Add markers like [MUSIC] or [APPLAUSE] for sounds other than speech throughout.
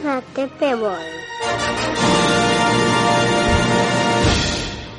Bienvenidos a Tepe Boy.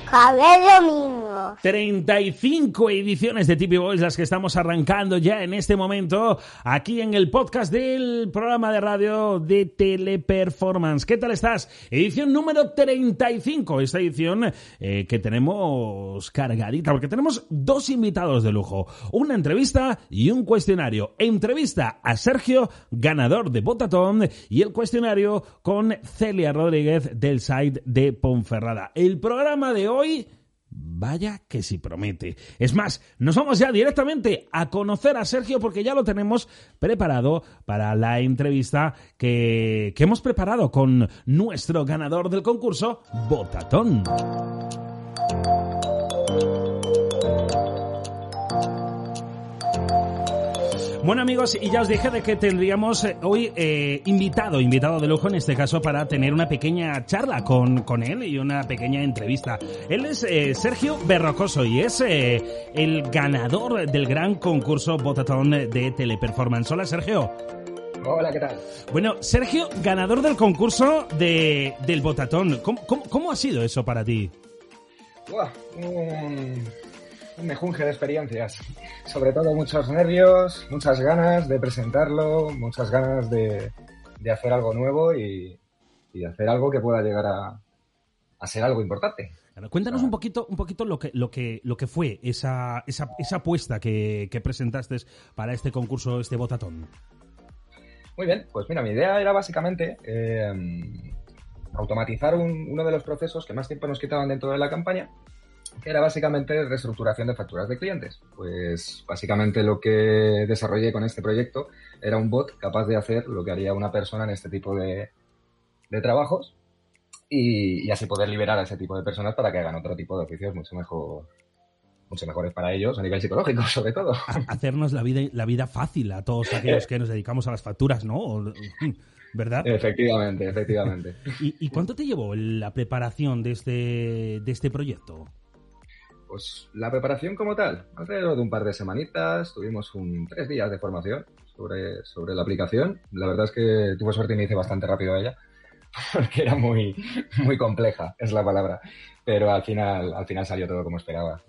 Javier. 35 ediciones de Tipi Boys las que estamos arrancando ya en este momento aquí en el podcast del programa de radio de Teleperformance. ¿Qué tal estás? Edición número 35, esta edición eh, que tenemos cargadita porque tenemos dos invitados de lujo, una entrevista y un cuestionario. Entrevista a Sergio, ganador de Botatón, y el cuestionario con Celia Rodríguez del site de Ponferrada. El programa de hoy Vaya que si promete. Es más, nos vamos ya directamente a conocer a Sergio porque ya lo tenemos preparado para la entrevista que, que hemos preparado con nuestro ganador del concurso, Botatón. Bueno amigos, y ya os dije de que tendríamos eh, hoy eh, invitado, invitado de lujo en este caso para tener una pequeña charla con, con él y una pequeña entrevista. Él es eh, Sergio Berrocoso y es el ganador del gran concurso Botatón de Teleperformance. Hola Sergio. Hola, ¿qué tal? Bueno, Sergio, ganador del concurso de, del Botatón. ¿Cómo, cómo, ha sido eso para ti? Un mejunje de experiencias. Sobre todo muchos nervios, muchas ganas de presentarlo, muchas ganas de, hacer algo nuevo y, hacer algo que pueda llegar a, ser algo importante. cuéntanos un poquito, un poquito lo que, lo que, lo que fue esa, esa, esa apuesta que, presentaste para este concurso, este botatón. Muy bien, pues mira, mi idea era básicamente eh, automatizar uno de los procesos que más tiempo nos quitaban dentro de la campaña que era básicamente reestructuración de facturas de clientes. Pues básicamente lo que desarrollé con este proyecto era un bot capaz de hacer lo que haría una persona en este tipo de, trabajos y, así poder liberar a ese tipo de personas para que hagan otro tipo de oficios mucho mejor mucho mejores para ellos a nivel psicológico, [LAUGHS] sobre todo. Hacernos la vida, la vida fácil a todos aquellos que nos dedicamos a las facturas, ¿no? ¿Verdad? Efectivamente, efectivamente. ¿Y, ¿Y, cuánto te llevó la preparación de este, de este proyecto? Pues la preparación como tal, alrededor de un par de semanitas, tuvimos un tres días de formación sobre, sobre la aplicación. La verdad es que tuve suerte y me hice bastante rápido a ella, [LAUGHS] porque era muy, muy compleja, es la palabra. Pero al final, al final salió todo como esperaba.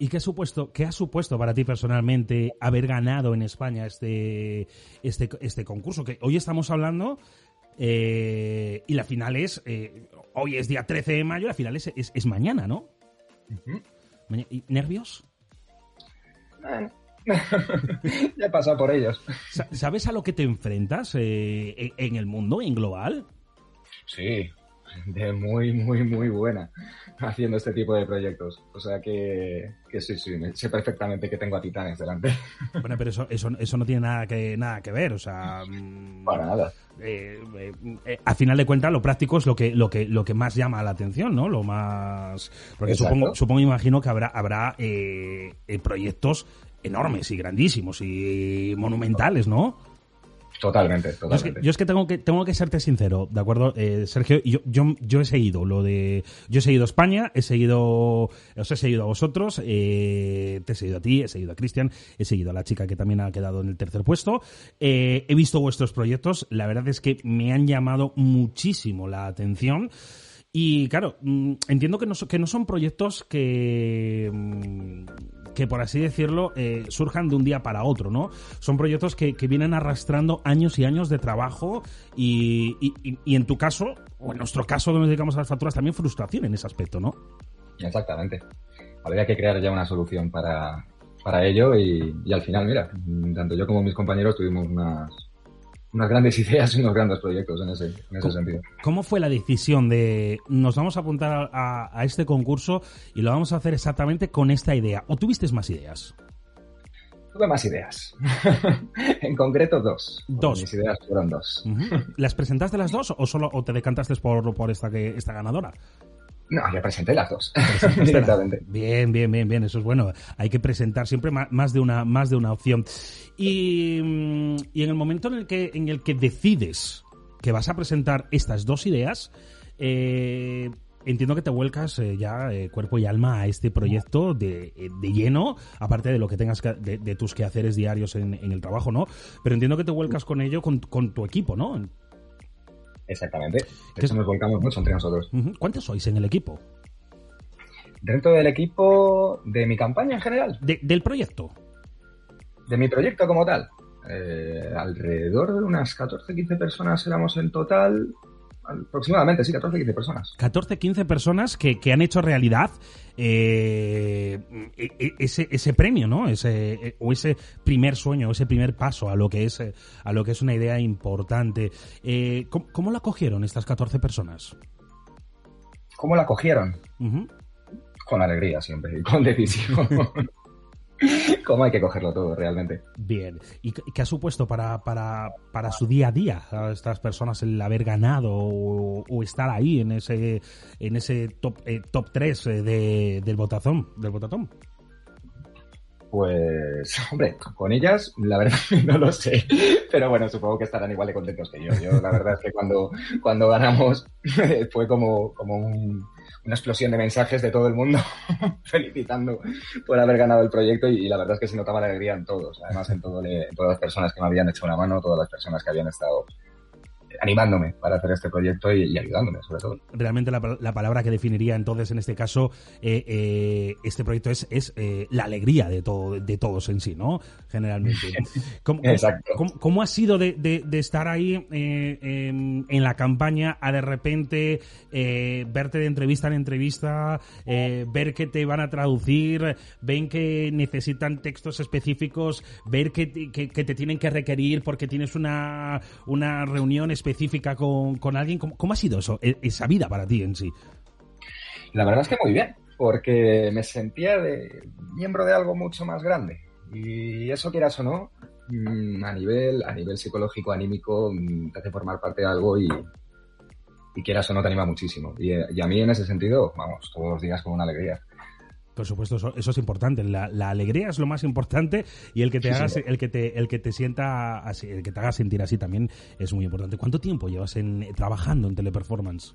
¿Y qué ha supuesto, qué ha supuesto para ti personalmente haber ganado en España este, este, este concurso? Que hoy estamos hablando eh, y la final es, eh, hoy es día 13 de mayo, la final es, es, mañana, ¿no? ¿Nervios? [LAUGHS] ya he pasado por ellos. ¿Sabes a lo que te enfrentas eh, en el mundo, en global? Sí, de muy, muy, muy buena haciendo este tipo de proyectos. O sea que, sí, sí, sé perfectamente que tengo a titanes delante. Bueno, pero eso, eso, eso no tiene nada que, nada que ver, o sea... Mm, Para nada. Eh, eh, eh, a final de cuentas, lo práctico es lo que, lo que, lo que más llama la atención, ¿no? Lo más... Porque supongo, supongo, imagino que habrá, habrá proyectos enormes y grandísimos y monumentales, ¿no? Totalmente, totalmente. Yo es que, tengo que tengo que serte sincero, ¿de acuerdo? Eh, Sergio, yo, yo, yo, he seguido lo de. Yo he seguido España, he seguido. Os he seguido a vosotros, eh, te he seguido a ti, he seguido a Cristian, he seguido a la chica que también ha quedado en el tercer puesto. Eh, he visto vuestros proyectos, la verdad es que me han llamado muchísimo la atención. Y claro, mm, entiendo que no, que no son proyectos que, mm, que por así decirlo, eh, surjan de un día para otro, ¿no? Son proyectos que, vienen arrastrando años y años de trabajo y, y, en tu caso, o en nuestro caso donde nos dedicamos a las facturas, también frustración en ese aspecto, ¿no? Exactamente. Habría que crear ya una solución para, para ello y, y al final, mira, tanto yo como mis compañeros tuvimos unas, unas grandes [LAUGHS] ideas y unos grandes proyectos en ese, en ese sentido. ¿Cómo fue la decisión de nos vamos a apuntar a, a, este concurso y lo vamos a hacer exactamente con esta idea? ¿O tuviste más ideas? Tuve más ideas. [LAUGHS] en concreto, dos. Dos. Mis ideas fueron dos. Uh -huh. ¿Las presentaste las dos o solo o te decantaste por, por esta, que, esta ganadora? No, yo presenté [LAUGHS] [LAUGHS] las dos. Directamente. Bien, bien, bien, bien. Eso es bueno. Hay que presentar siempre más de una, más de una opción. Y, y en el momento en el que, en el que decides que vas a presentar estas dos ideas, eh, entiendo que te vuelcas eh, ya eh, cuerpo y alma a este proyecto de, de lleno, aparte de lo que tengas que, de, de, tus quehaceres diarios en, en, el trabajo, ¿no? Pero entiendo que te vuelcas con ello con, con tu equipo, ¿no? Exactamente. De hecho, nos volcamos mucho entre nosotros. ¿Cuántos sois en el equipo? Dentro del equipo de mi campaña en general. De, del proyecto. De mi proyecto como tal. Eh, alrededor de unas 14-15 personas éramos en total. Aproximadamente, sí, 14-15 personas. 14-15 personas que, que, han hecho realidad eh, ese, ese premio, ¿no? Ese, o ese primer sueño, ese primer paso a lo que es, a lo que es una idea importante. Eh, ¿cómo, ¿cómo, la cogieron estas 14 personas? ¿Cómo la cogieron? Uh -huh. Con alegría siempre, y con decisión. [LAUGHS] [LAUGHS] ¿Cómo hay que cogerlo todo realmente? Bien. ¿Y qué ha supuesto para, para, para su día a día a estas personas el haber ganado o, o estar ahí en ese en ese top, eh, top 3 de, del botazón? Del botatón? Pues, hombre, con ellas, la verdad [LAUGHS] no lo sé. Pero bueno, supongo que estarán igual de contentos que yo. Yo, la verdad es que cuando, cuando ganamos [LAUGHS] fue como, como un, una explosión de mensajes de todo el mundo [LAUGHS] felicitando por haber ganado el proyecto y, la verdad es que se notaba la alegría en todos, además en, todo, en todas las personas que me habían hecho una mano, todas las personas que habían estado animándome para hacer este proyecto y, y ayudándome, sobre todo. Realmente la, la, palabra que definiría entonces en este caso eh, eh, este proyecto es, es eh, la alegría de, todo, de todos en sí, ¿no? Generalmente. [LAUGHS] ¿Cómo, Exacto. ¿cómo, cómo ha sido de, de, de estar ahí en, la campaña a de repente verte de entrevista en entrevista, ver que te van a traducir, ven que necesitan textos específicos, ver que, que, que te tienen que requerir porque tienes una, una reunión específica con, con alguien. ¿Cómo, ¿Cómo, ha sido eso, e, esa vida para ti en sí? La verdad es que muy bien, porque me sentía de miembro de algo mucho más grande. Y eso quieras o no, mm, a nivel, a nivel psicológico, anímico, mm, te hace formar parte de algo y, y quieras o no te anima muchísimo. Y, y a mí en ese sentido, vamos, todos los días con una alegría. Por supuesto, eso, eso es importante. La, la, alegría es lo más importante y el que te sí, haga, sí. el que te, el que te sienta así, el que te haga sentir así también es muy importante. ¿Cuánto tiempo llevas en, trabajando en teleperformance?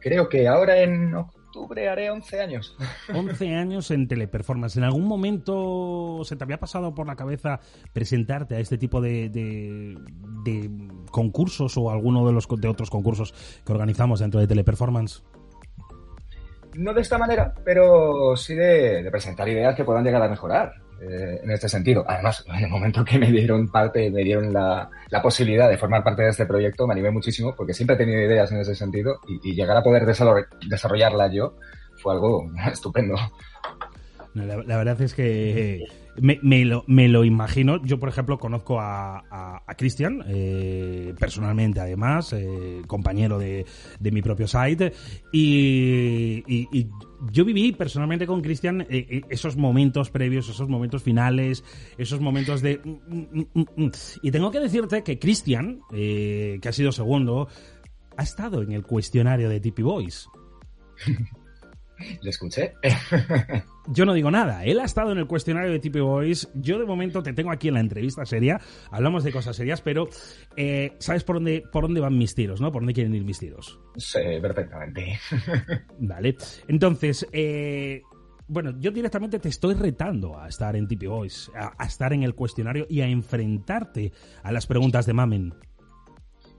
Creo que ahora en octubre haré 11 años. [LAUGHS] 11 años en teleperformance. ¿En algún momento se te había pasado por la cabeza presentarte a este tipo de, de, de concursos o alguno de los de otros concursos que organizamos dentro de teleperformance? No de esta manera, pero sí de, presentar ideas que puedan llegar a mejorar eh, en este sentido. Además, en el momento que me dieron parte, me dieron la, la, posibilidad de formar parte de este proyecto, me animé muchísimo porque siempre he tenido ideas en ese sentido y, y llegar a poder desarrollarla yo fue algo [LAUGHS] estupendo. La, verdad es que me, lo, me, lo, imagino. Yo, por ejemplo, conozco a, a, eh, personalmente, además, eh, compañero de, mi propio site. Y, yo viví personalmente con Cristian eh, esos momentos previos, esos momentos finales, esos momentos de. Mm, mm, mm, y tengo que decirte que Cristian, eh, que ha sido segundo, ha estado en el cuestionario de Tippy Boys. [LAUGHS] ¿Le escuché? Yo no digo nada. Él ha estado en el cuestionario de Tippy Boys. Yo de momento te tengo aquí en la entrevista seria. Hablamos de cosas serias, pero eh, ¿sabes por dónde, por dónde van mis tiros, no? ¿Por dónde quieren ir mis tiros? Sí, perfectamente. [LAUGHS] vale. Entonces, eh, bueno, yo directamente te estoy retando a estar en Tippy Boys, a, a, estar en el cuestionario y a enfrentarte a las preguntas de Mamen.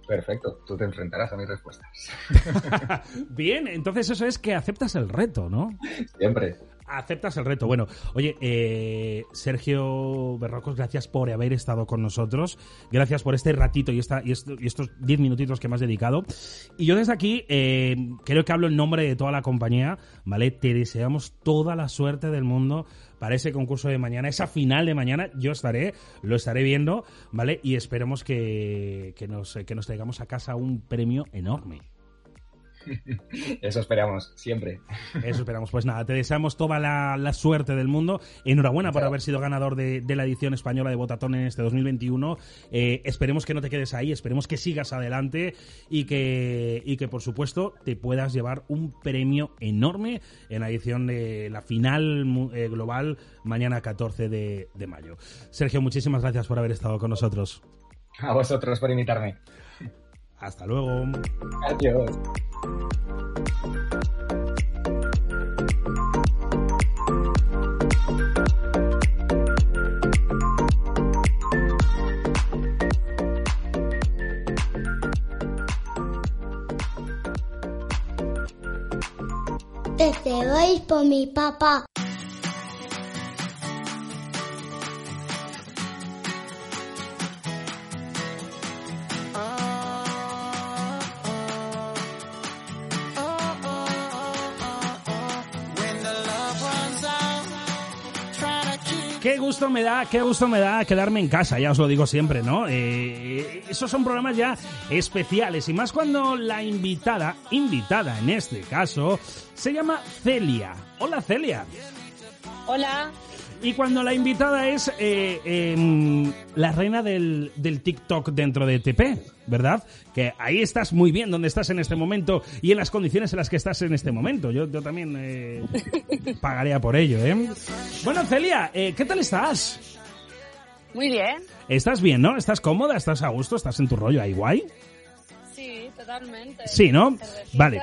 Perfecto, tú te enfrentarás a mis respuestas. [LAUGHS] Bien, entonces eso es que aceptas el reto, ¿no? Siempre. Aceptas el reto. Bueno, oye, eh, Sergio Berrocos, gracias por haber estado con nosotros. Gracias por este ratito y, esta, y, estos diez minutitos que me has dedicado. Y yo desde aquí eh, creo que hablo en nombre de toda la compañía, ¿vale? Te deseamos toda la suerte del mundo para ese concurso de mañana, esa final de mañana. Yo estaré, lo estaré viendo, ¿vale? Y esperemos que, que, nos, que nos traigamos a casa un premio enorme. Eso esperamos, siempre. Eso esperamos. Pues nada, te deseamos toda la, suerte del mundo. Enhorabuena por haber sido ganador de, la edición española de Botatón en este 2021. Eh, esperemos que no te quedes ahí, esperemos que sigas adelante y que, y que, por supuesto, te puedas llevar un premio enorme en la edición de la final eh, global mañana 14 de, de mayo. Sergio, muchísimas gracias por haber estado con nosotros. A vosotros por invitarme. Hasta luego. Adiós. Te vais por mi papá. Qué gusto me da, qué gusto me da quedarme en casa, ya os lo digo siempre, ¿no? Eh, esos son programas ya especiales y más cuando la invitada, invitada en este caso, se llama Celia. Hola Celia. Hola. Y cuando la invitada es eh, em, la reina del, del, TikTok dentro de TP, ¿verdad? Que ahí estás muy bien donde estás en este momento y en las condiciones en las que estás en este momento. Yo, yo también eh, [LAUGHS] pagaría por ello, ¿eh? Bueno, Celia, eh, ¿qué tal estás? Muy bien. ¿Estás bien, no? ¿Estás cómoda? ¿Estás a gusto? ¿Estás en tu rollo ahí guay? Sí, totalmente. Sí, ¿no? Vale.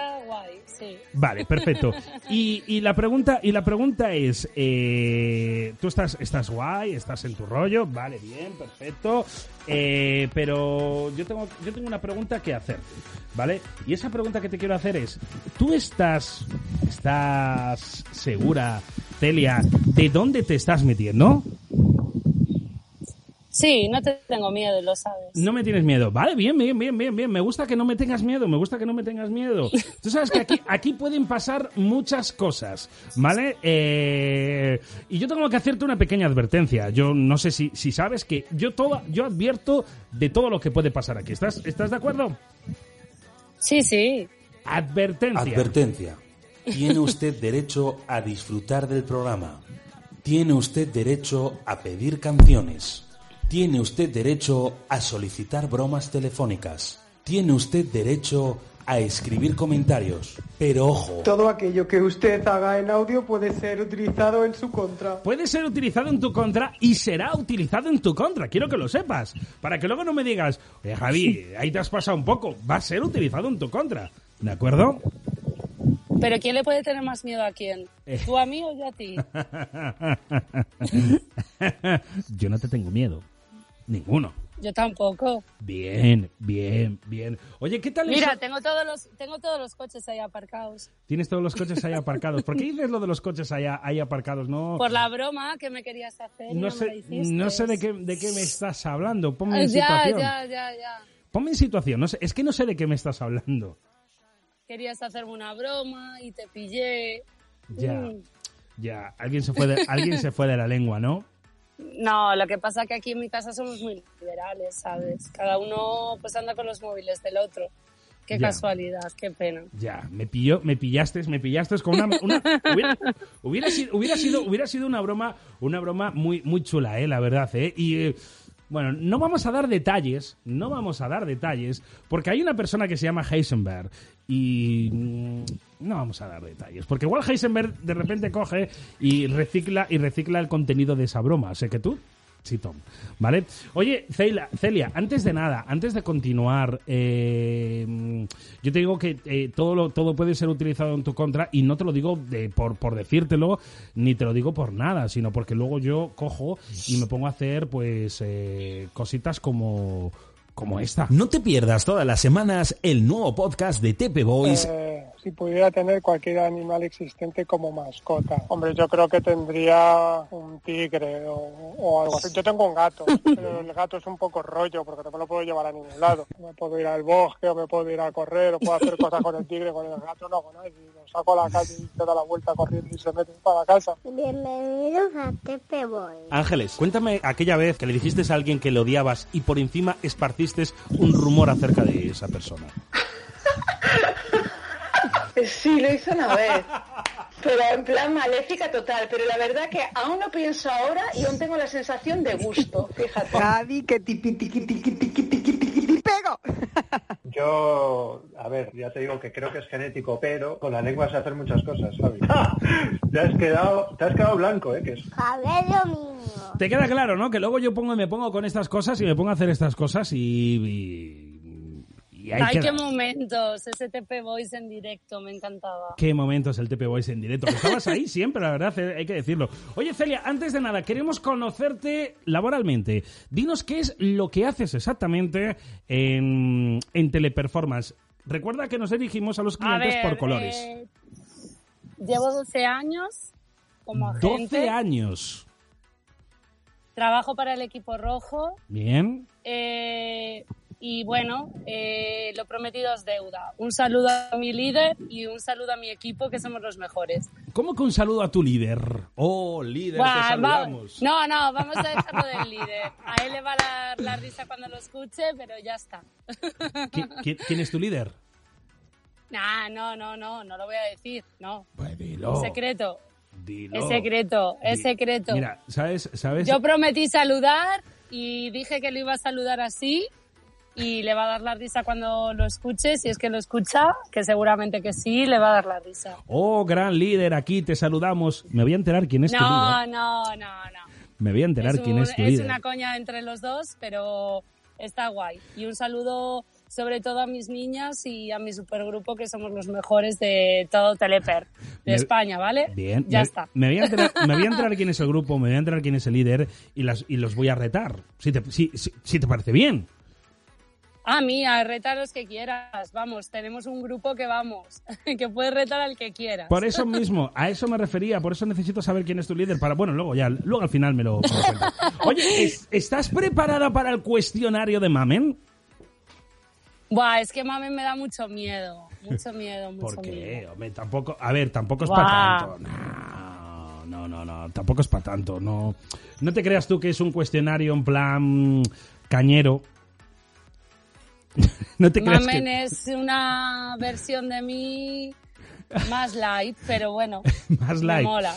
Vale, perfecto. Y, la pregunta y la pregunta es, eh, tú estás estás guay, estás en tu rollo, vale, bien, perfecto. Eh, pero yo tengo yo tengo una pregunta que hacerte, ¿vale? Y esa pregunta que te quiero hacer es, ¿tú estás estás segura, Celia, de dónde te estás metiendo? Sí, no te tengo miedo, lo sabes. No me tienes miedo. Vale, bien, bien, bien, bien, bien. Me gusta que no me tengas miedo, me gusta que no me tengas miedo. Tú sabes que aquí, aquí pueden pasar muchas cosas, ¿vale? Eh, y yo tengo que hacerte una pequeña advertencia. Yo no sé si, si sabes que yo, todo, yo advierto de todo lo que puede pasar aquí. ¿Estás, ¿Estás de acuerdo? Sí, sí. Advertencia. Advertencia. Tiene usted derecho a disfrutar del programa. Tiene usted derecho a pedir canciones. Tiene usted derecho a solicitar bromas telefónicas. Tiene usted derecho a escribir comentarios. Pero ojo. Todo aquello que usted haga en audio puede ser utilizado en su contra. Puede ser utilizado en tu contra y será utilizado en tu contra. Quiero que lo sepas. Para que luego no me digas, oye Javi, ahí te has pasado un poco. Va a ser utilizado en tu contra. ¿De acuerdo? Pero ¿quién le puede tener más miedo a quién? Eh. ¿Tú a mí o yo a ti? [LAUGHS] yo no te tengo miedo. Ninguno. Yo tampoco. Bien, bien, bien. Oye, ¿qué tal Mira, tengo todos los tengo todos los coches ahí aparcados. Tienes todos los coches ahí [LAUGHS] aparcados. ¿Por qué dices lo de los coches ahí, ahí aparcados? No. Por la broma que me querías hacer. No, sé, no sé de qué, de qué me estás hablando. Ponme en [LAUGHS] situación. Ya, ya, ya. Ponme en situación. No sé, es que no sé de qué me estás hablando. Querías hacerme una broma y te pillé. Ya. Mm. Ya. Alguien se fue de, alguien se fue de la lengua, ¿no? No, lo que pasa es que aquí en mi casa somos muy liberales, ¿sabes? Cada uno pues anda con los móviles del otro. Qué casualidad, qué pena. Ya, me pilló, me pillaste, me pillaste con una, hubiera, sido, hubiera sido hubiera sido una broma, una broma muy muy chula, eh, la verdad, eh. Y eh, bueno, no vamos a dar detalles, no vamos a dar detalles, porque hay una persona que se llama Heisenberg y mm, no vamos a dar detalles, porque igual Heisenberg de repente coge y recicla y recicla el contenido de esa broma. Sé que tú Sí, Tom. ¿Vale? Oye, Celia, Celia, antes de nada, antes de continuar, eh, yo te digo que eh, todo, lo, todo puede ser utilizado en tu contra y no te lo digo por, por decírtelo, ni te lo digo por nada, sino porque luego yo cojo y me pongo a hacer, pues, eh, cositas como como esta. No te pierdas todas las semanas el nuevo podcast de Tepe Boys si pudiera tener cualquier animal existente como mascota. Hombre, yo creo que tendría un tigre o, algo así. Yo tengo un gato, [LAUGHS] pero el gato es un poco rollo porque no me lo puedo llevar a ningún lado. Me puedo ir al bosque o me puedo ir a correr o puedo hacer cosas con el tigre, con el gato no nada. Y lo saco a la calle y se da la vuelta corriendo y se mete para la casa. Bienvenidos a Tepe Boy. Ángeles, cuéntame aquella vez que le dijiste a alguien que le odiabas y por encima esparciste un rumor acerca de esa persona. [LAUGHS] [LAUGHS] Sí, lo hice una vez. Pero en plan maléfica total. Pero la verdad que aún no pienso ahora y aún tengo la sensación de gusto, fíjate. Javi, que tiqui, tiqui, tiqui, tiqui, tiqui, tiqui, pego. [LAUGHS] Yo, a ver, ya te digo que creo que es genético, pero con la lengua se hacen muchas cosas, Javi. [LAUGHS] te has quedado, te has quedado blanco, ¿eh? Que es... Javier Domingo. Te queda claro, ¿no? Que luego yo pongo, me pongo con estas cosas y me pongo a hacer estas cosas y... y- y Ay, queda. qué momentos. Ese TP Voice en directo, me encantaba. Qué momentos el TP Boys en directo. Que Estabas ahí siempre, la verdad, eh, hay que decirlo. Oye, Celia, antes de nada, queremos conocerte laboralmente. Dinos qué es lo que haces exactamente en, en Teleperformance. Recuerda que nos dirigimos a los A clientes ver, por colores. eh, llevo 12 años como agente. 12 años. Trabajo para el equipo rojo. Bien. eh, y bueno, eh, lo prometido es deuda. Un saludo a mi líder y un saludo a mi equipo, que somos los mejores. ¿Cómo que un saludo a tu líder? Oh, líder, Buah, te va- saludamos. no, no, vamos a dejarlo del líder. A él le va a dar la risa cuando lo escuche, pero ya está. ¿Qui- qui- ¿Quién es tu líder? Nah, no, no, no, no lo voy a decir, no. Pues dilo. Secreto, dilo. es secreto, es secreto. Mira, ¿sabes? ¿sabes? Yo prometí saludar y dije que lo iba a saludar así y le va a dar la risa cuando lo escuche, si es que lo escucha, que seguramente que sí, le va a dar la risa. Oh, gran líder, aquí te saludamos. Me voy a enterar quién es tu líder. No, no, no, no. Me voy a enterar Es, quién un- es tu es líder. una coña entre los dos, pero está guay. Y un saludo sobre todo a mis niñas y a mi supergrupo, que somos los mejores de todo Teleper, de Me- España, ¿vale? Bien. Ya me, está. Me voy, a enterar, [LAUGHS] me voy a enterar quién es el grupo, me voy a enterar quién es el líder y, las, y los voy a retar. Si te, si, si- si te parece bien. Ah, mía, reta a los que quieras. Vamos, tenemos un grupo que vamos, [LAUGHS] que puedes retar al que quieras. Por eso mismo, a eso me refería, por eso necesito saber quién es tu líder para, bueno, luego ya, luego al final me lo, me lo cuentas. [LAUGHS] Oye, ¿es- ¿estás preparada para el cuestionario de Mamen? Buah, es que mami me da mucho miedo. Mucho miedo, mucho ¿Por qué? miedo. Hombre, tampoco, a ver, tampoco es para tanto. No, no, no, no, tampoco es para tanto. No, no te creas tú que es un cuestionario en plan cañero. [LAUGHS] no te creas Mamen que es una versión de mí más light, pero bueno, [LAUGHS] más me light. mola.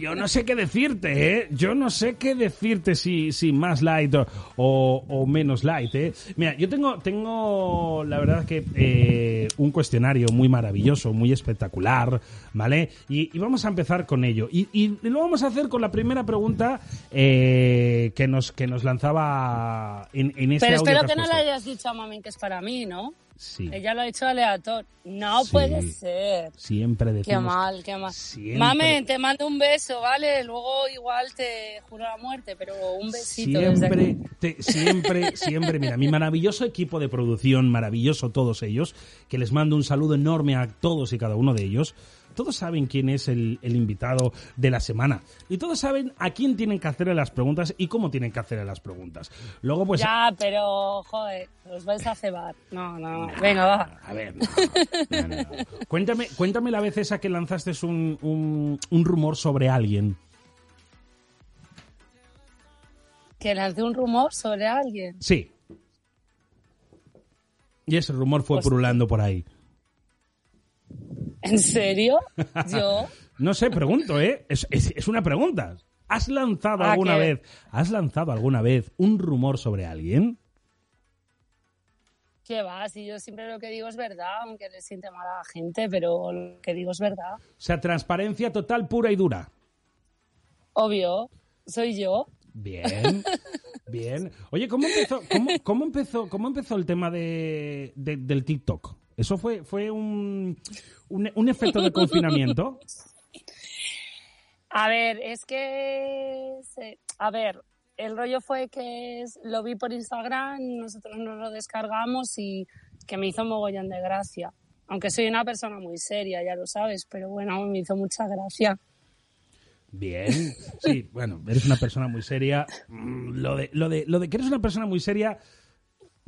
Yo no sé qué decirte, ¿eh? Yo no sé qué decirte si, si más light o, o- o menos light, ¿eh? Mira, yo tengo, tengo la verdad que eh, un cuestionario muy maravilloso, muy espectacular, ¿vale? Y, y vamos a empezar con ello. Y, y lo vamos a hacer con la primera pregunta eh, que, nos, que nos lanzaba en, en ese Pero espero que no le hayas dicho a Mamen que es para mí, ¿no? Sí, Ella lo ha hecho aleatorio. No Sí. puede ser. siempre Qué decimos... mal, qué mal. siempre- Mamen, te mando un beso, ¿vale? Luego igual te juro la muerte, pero un besito Siempre, te- siempre, siempre, mira, mi maravilloso equipo de producción, maravilloso todos ellos, que les mando un saludo enorme a todos y cada uno de ellos. Todos saben quién es el, el invitado de la semana. Y todos saben a quién tienen que hacerle las preguntas y cómo tienen que hacerle las preguntas. Luego, pues. Ya, pero, joder, os vais a cebar. No, no, no. Venga, va. A ver, no, no, no, no. Cuéntame, cuéntame la vez esa que lanzaste un, un, un rumor sobre alguien. Que lancé un rumor sobre alguien. Sí. Y ese rumor fue Hostia. purulando por ahí. ¿En serio? ¿Yo? [LAUGHS] No sé, pregunto, ¿eh? Es, es- es una pregunta. ¿Has lanzado Ah, alguna vez, has lanzado alguna vez un rumor sobre alguien? ¿Qué va? Si yo siempre lo que digo es verdad, aunque le siente mal a la gente, pero lo que digo es verdad. O sea, transparencia total, pura y dura. Obvio, soy yo. Bien, [LAUGHS] bien. Oye, ¿cómo empezó, cómo, cómo empezó, cómo empezó el tema de, de- del TikTok? ¿Eso fue, fue un, un, un efecto de confinamiento? [LAUGHS] A ver, es que... A ver, el rollo fue que lo vi por Instagram, nosotros nos lo descargamos y que me hizo mogollón de gracia. Aunque soy una persona muy seria, ya lo sabes, pero bueno, me hizo mucha gracia. Bien, sí, bueno, eres una persona muy seria. Mm, Lo de, lo de, lo de que eres una persona muy seria,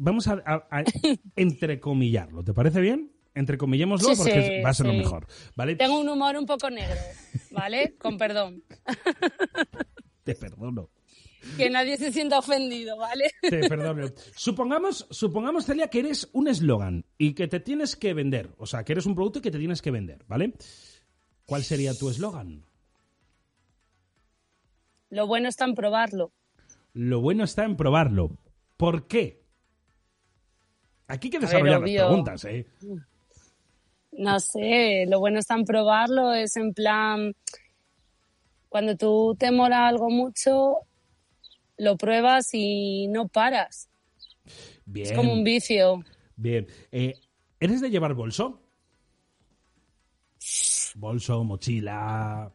vamos a, a- a [LAUGHS] entrecomillarlo. ¿Te parece bien? Entrecomillémoslo Sí, porque sí, va a ser lo mejor, ¿vale? Tengo un humor un poco negro, ¿vale? Con perdón. [LAUGHS] Te perdono. Que nadie se sienta ofendido, ¿vale? Te perdono. Supongamos, supongamos, Celia, que eres un eslogan y que te tienes que vender. O sea, que eres un producto y que te tienes que vender, ¿vale? ¿Cuál sería tu eslogan? Lo bueno está en probarlo. Lo bueno está en probarlo. ¿Por qué? Aquí hay que ver, desarrollar las preguntas, ¿eh? No sé, lo bueno está en probarlo, es en plan, cuando tú te mola algo mucho, lo pruebas y no paras. Bien. Es como un vicio. Bien. Eh, ¿Eres de llevar bolso? Bolso, mochila.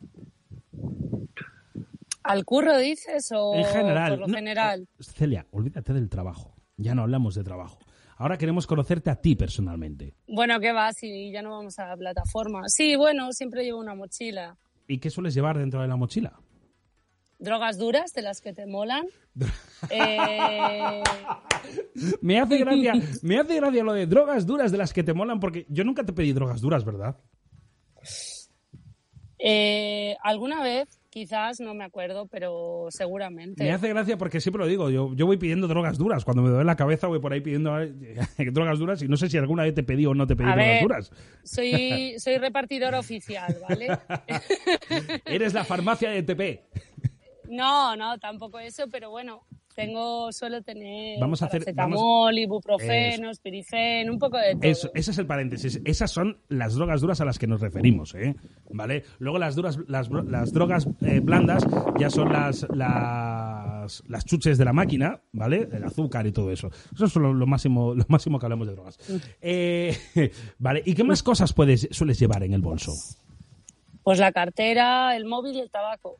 ¿Al curro dices o En general. por lo no, general? Celia, olvídate del trabajo. Ya no hablamos de trabajo. Ahora queremos conocerte a ti personalmente. Bueno, ¿qué va? Si ya no vamos a la plataforma. Sí, bueno, siempre llevo una mochila. ¿Y qué sueles llevar dentro de la mochila? Drogas duras, de las que te molan. [LAUGHS] Eh, Me hace gracia, [LAUGHS] me hace gracia lo de drogas duras de las que te molan, porque yo nunca te pedí drogas duras, ¿verdad? eh, alguna vez, quizás, no me acuerdo, pero seguramente. Me hace gracia porque siempre lo digo, yo, yo voy pidiendo drogas duras. Cuando me duele la cabeza voy por ahí pidiendo [LAUGHS] drogas duras y no sé si alguna vez te pedí o no te pedí A drogas ver, duras. soy, [LAUGHS] soy repartidor oficial, ¿vale? [LAUGHS] Eres la farmacia de TP. No, no, tampoco eso, pero bueno, tengo, suelo tener Vamos a hacer- paracetamol, vamos- ibuprofeno, espirifén, un poco de todo. Eso, ese es el paréntesis. Esas son las drogas duras a las que nos referimos, ¿eh? ¿Vale? Luego las duras, las, drogas eh, blandas ya son las, las, las chuches de la máquina, ¿vale? El azúcar y todo eso. Eso es lo, lo máximo, lo máximo que hablamos de drogas. Eh, [LAUGHS] vale. ¿Y qué más cosas puedes, sueles llevar en el bolso? Pues la cartera, el móvil y el tabaco.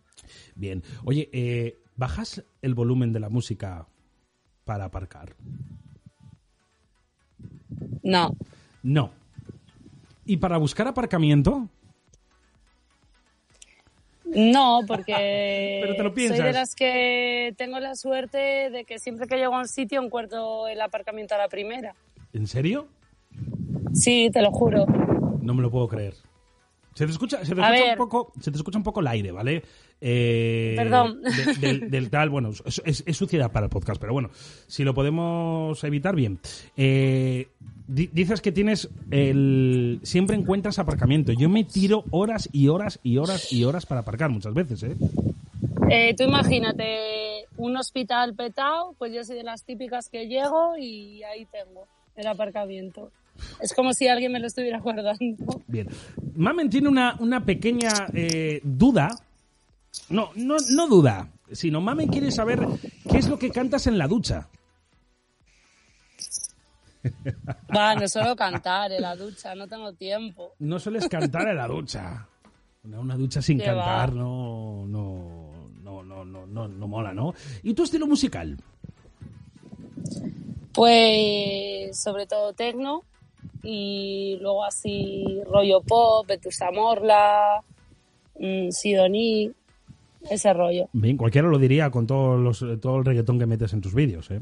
Bien. Oye, eh, ¿bajas el volumen de la música para aparcar? No, No. ¿Y para buscar aparcamiento? no, [LAUGHS] porque Pero te lo soy de las que tengo la suerte de que siempre que llego a un sitio encuentro el aparcamiento a la primera. ¿En serio? Sí, te lo juro. No me lo puedo creer. Se te escucha, se te escucha un poco, se te escucha un poco el aire, ¿vale? Eh, Perdón. de- del, del tal, bueno, es, suciedad para el podcast, pero bueno, si lo podemos evitar, bien. Eh, di- dices que tienes el, siempre encuentras aparcamiento. Yo me tiro horas y horas y horas y horas para aparcar muchas veces, ¿eh? Eh, tú imagínate un hospital petado, pues yo soy de las típicas que llego y ahí tengo el aparcamiento. Es como si alguien me lo estuviera guardando. Bien. Mamen tiene una, una pequeña eh, duda. No, no, no duda, sino Mamen quiere saber qué es lo que cantas en la ducha. Va, no suelo cantar en la ducha, no tengo tiempo. No sueles cantar en la ducha. Una, una ducha sin Qué cantar va. no, no, no, no, no, no, no mola, ¿no? ¿Y tu estilo musical? Pues sobre todo tecno y luego así rollo pop, Vetusta Morla, mm, Sidoní, ese rollo. Bien, cualquiera lo diría con todos los, todo el reggaetón que metes en tus vídeos, ¿eh?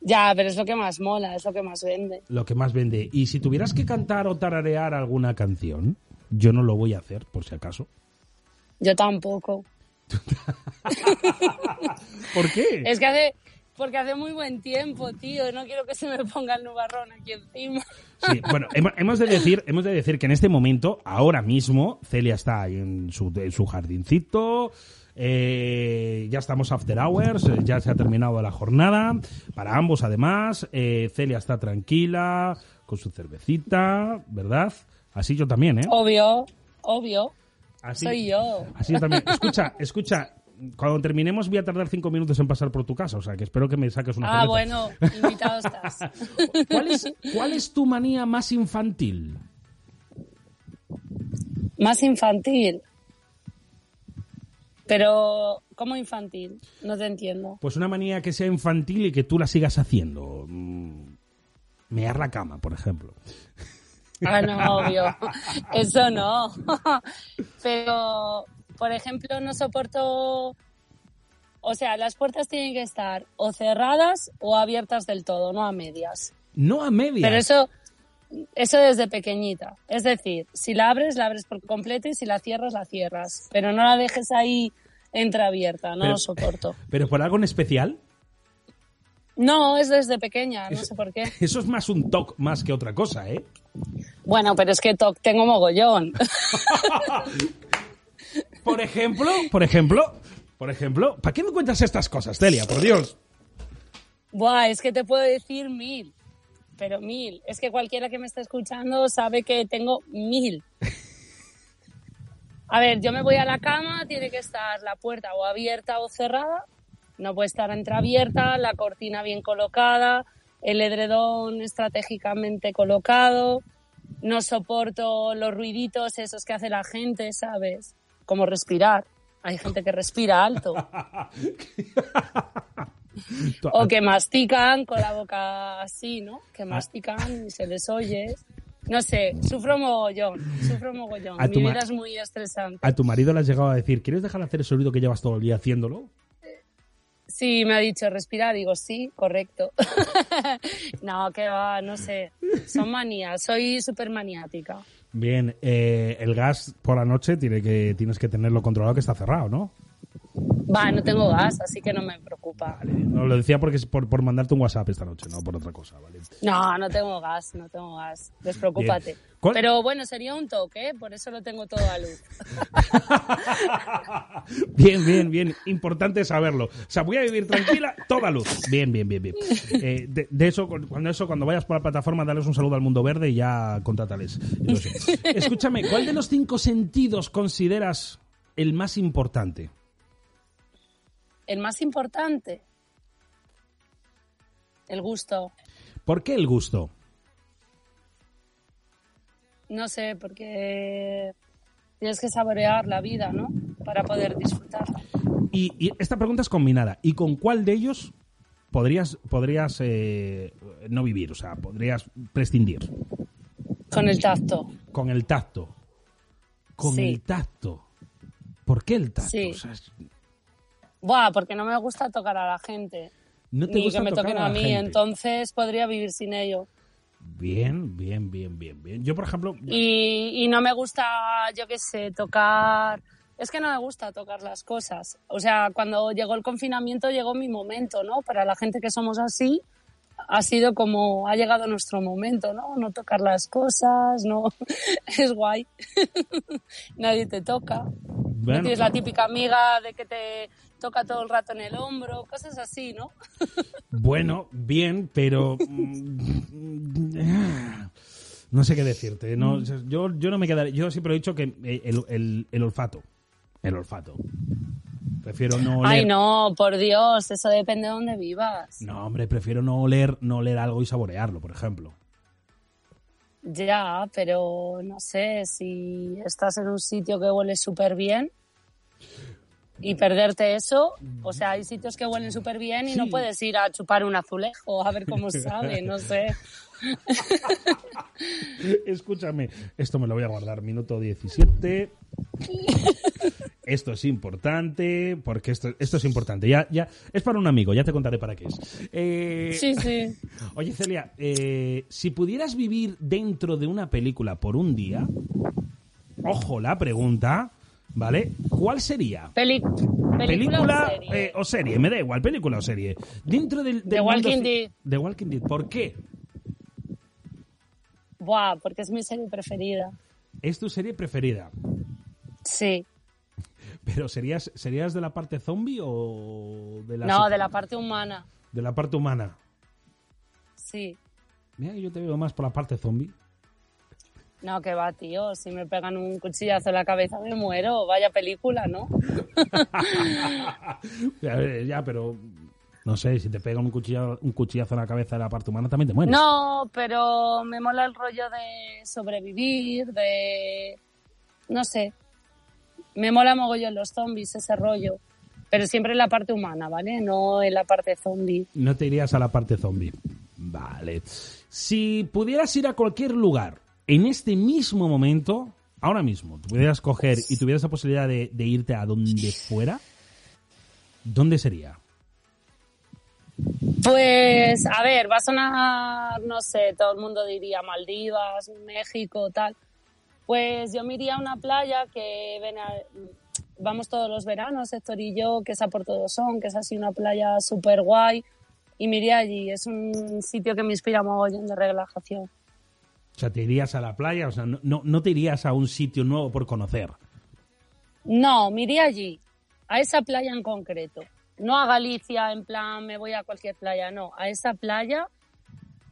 Ya, pero es lo que más mola, es lo que más vende. Lo que más vende. Y si tuvieras que cantar o tararear alguna canción, yo no lo voy a hacer, por si acaso. Yo tampoco. [LAUGHS] ¿Por qué? Es que hace, porque hace muy buen tiempo, tío. No quiero que se me ponga el nubarrón aquí encima. Sí, [LAUGHS] bueno, hemo- hemos de decir, hemos de decir que en este momento, ahora mismo, Celia está ahí en su, en su jardincito. eh, ya estamos after hours, eh, ya se ha terminado la jornada. Para ambos, además, eh, Celia está tranquila con su cervecita, ¿verdad? Así yo también, ¿eh? Obvio, obvio. Así- Soy yo. Así yo también. Escucha, escucha. Cuando terminemos voy a tardar cinco minutos en pasar por tu casa, o sea que espero que me saques una Ah, cerveza. bueno, invitado estás. [LAUGHS] ¿Cuál es, ¿Cuál es tu manía más infantil? Más infantil. Pero, ¿cómo infantil? No te entiendo. Pues una manía que sea infantil y que tú la sigas haciendo. Mm, Mear la cama, por ejemplo. Ah, no, obvio. [LAUGHS] Eso no. [LAUGHS] Pero, por ejemplo, no soporto... O sea, las puertas tienen que estar o cerradas o abiertas del todo, no a medias. No a medias. Pero eso, eso desde pequeñita. Es decir, si la abres, la abres por completo y si la cierras, la cierras. Pero no la dejes ahí entreabierta, no Pero- lo soporto. ¿Pero por algo en especial? No, es desde pequeña, no sé por qué. [LAUGHS] Eso es más un toque más que otra cosa, ¿eh? Bueno, pero es que TOC tengo mogollón. [LAUGHS] Por ejemplo, por ejemplo, por ejemplo, ¿para qué me cuentas estas cosas, Celia? Por Dios. Buah, es que te puedo decir mil. Pero mil. Es que cualquiera que me esté escuchando sabe que tengo mil. A ver, yo me voy a la cama, tiene que estar la puerta o abierta o cerrada. No puede estar entreabierta, la cortina bien colocada, el edredón estratégicamente colocado. No soporto los ruiditos esos que hace la gente, ¿sabes? Como respirar. Hay gente que respira alto. [LAUGHS] O que mastican con la boca así, ¿no? Que mastican y se les oye. No sé, sufro mogollón, sufro mogollón. Mi vida es muy estresante. A tu marido le has llegado a decir, ¿quieres dejar de hacer ese ruido que llevas todo el día haciéndolo? Sí, me ha dicho respirar, digo sí, correcto. [LAUGHS] no, que va, no sé. Son manías, soy súper maniática. Bien, eh, el gas por la noche tiene que, tienes que tenerlo controlado que está cerrado, ¿no? Va, no tengo gas, así que no me preocupa. Vale, no lo decía porque es por, por mandarte un WhatsApp esta noche, no por otra cosa, ¿vale? No, no tengo gas, no tengo gas. Despreocúpate. Bien. ¿Cuál- Pero bueno, sería un toque, ¿eh? por eso lo tengo todo a luz. [LAUGHS] Bien, bien, bien. Importante saberlo. O sea, voy a vivir tranquila, toda luz. Bien, bien, bien, bien. Eh, de, de eso, cuando eso, cuando vayas por la plataforma, darles un saludo al mundo verde y ya contrátales. [LAUGHS] Escúchame, ¿cuál de los cinco sentidos consideras el más importante? El más importante, el gusto. ¿Por qué el gusto? No sé, porque tienes que saborear la vida, ¿no? Para poder disfrutarla. Y, y esta pregunta es combinada. ¿Y con cuál de ellos podrías, podrías eh, no vivir? O sea, podrías prescindir. Con el tacto. Con el tacto. Con Sí. el tacto. ¿Por qué el tacto? Sí. O sea, es- Buah, porque no me gusta tocar a la gente. no te ni gusta que me tocar toquen a mí, gente. entonces podría vivir sin ello. Bien, bien, bien, bien, bien. Yo, por ejemplo, Y, y no me gusta, yo qué sé, tocar... Es que no me gusta tocar las cosas. O sea, cuando llegó el confinamiento llegó mi momento, ¿no? Para la gente que somos así, ha sido como, ha llegado nuestro momento, ¿no? No tocar las cosas, no... [LAUGHS] Es guay. [LAUGHS] Nadie te toca. No bueno, tienes la típica amiga de que te toca todo el rato en el hombro, cosas así, ¿no? [LAUGHS] bueno, bien, pero mm, no sé qué decirte. Mm. No, yo, yo no me quedaré. Yo siempre he dicho que eh, el, el- el olfato, el olfato. Prefiero no oler. Ay, no, por Dios, eso depende de dónde vivas. No, hombre, prefiero no oler, no oler algo y saborearlo, por ejemplo. Ya, pero no sé, si estás en un sitio que huele súper bien y perderte eso, o sea, hay sitios que huelen súper bien y no Sí. puedes ir a chupar un azulejo a ver cómo sabe, no [LAUGHS] sé. Escúchame, esto me lo voy a guardar, minuto 17. [LAUGHS] Esto es importante, porque esto, esto es importante. Ya, ya, es para un amigo, ya te contaré para qué es. Eh, Sí, sí. [LAUGHS] Oye, Celia, eh, si pudieras vivir dentro de una película por un día, ojo la pregunta, ¿vale? ¿Cuál sería? Película, o serie. eh, o serie, me da igual, película o serie. Dentro del, del The Walking Dead. The Walking Dead. ¿Por qué? Buah, porque es mi serie preferida. Es tu serie preferida. Sí. Pero serías, ¿serías de la parte zombie o de la No, de la parte humana. de la parte humana? Sí. Mira que yo te veo más por la parte zombie. No, que va, tío. Si me pegan un cuchillazo en la cabeza me muero. Vaya película, ¿no? [LAUGHS] ya, eh, ya, pero no sé, si te pegan un cuchillazo, un cuchillazo en la cabeza de la parte humana también te mueres. No, pero me mola el rollo de sobrevivir, de... No sé. Me mola mogollón los zombies, ese rollo. Pero siempre en la parte humana, ¿vale? No en la parte zombie. No te irías a la parte zombie. Vale. Si pudieras ir a cualquier lugar en este mismo momento, ahora mismo, pudieras coger y tuvieras la posibilidad de, de irte a donde fuera, ¿dónde sería? Pues, a ver, va a sonar, no sé, todo el mundo diría Maldivas, México, tal. Pues yo me iría a una playa que ven a- vamos todos los veranos, Héctor y yo, que es a Puerto Son, que es así una playa súper guay. Y me iría allí. Es un sitio que me inspira mogollón de relajación. O sea, te irías a la playa, o sea, no, no, no te irías a un sitio nuevo por conocer. No, me iría allí, a esa playa en concreto. No a Galicia, en plan, me voy a cualquier playa, no, a esa playa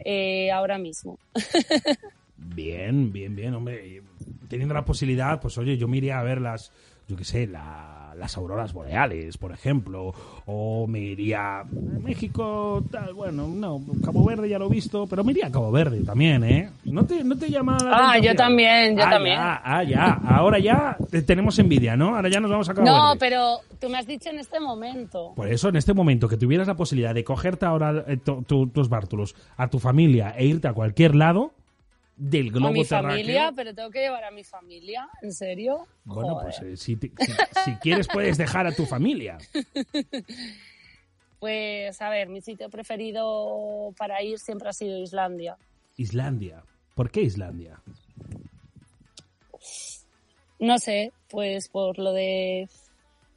eh, ahora mismo. [LAUGHS] Bien, bien, bien, hombre. Teniendo la posibilidad, pues oye, yo me iría a ver las, yo qué sé, la- las auroras boreales, por ejemplo, o me iría a México, tal, bueno, no, Cabo Verde ya lo he visto, pero me iría a Cabo Verde también, ¿eh? ¿No te, no te llama la Ah, tentación? yo también, yo Ah, también. ya, ah, ya, ahora ya tenemos envidia, ¿no? Ahora ya nos vamos a Cabo No, Verde. pero tú me has dicho en este momento. Por eso, en este momento, que tuvieras la posibilidad de cogerte ahora eh, tu- tu- tus bártulos a tu familia e irte a cualquier lado del globo a mi terráqueo... familia, pero tengo que llevar a mi familia, ¿en serio? Bueno, Joder. pues eh, si, te- si- si quieres puedes dejar a tu familia. [LAUGHS] Pues a ver, mi sitio preferido para ir siempre ha sido Islandia. Islandia. ¿Por qué Islandia? No sé, pues por lo de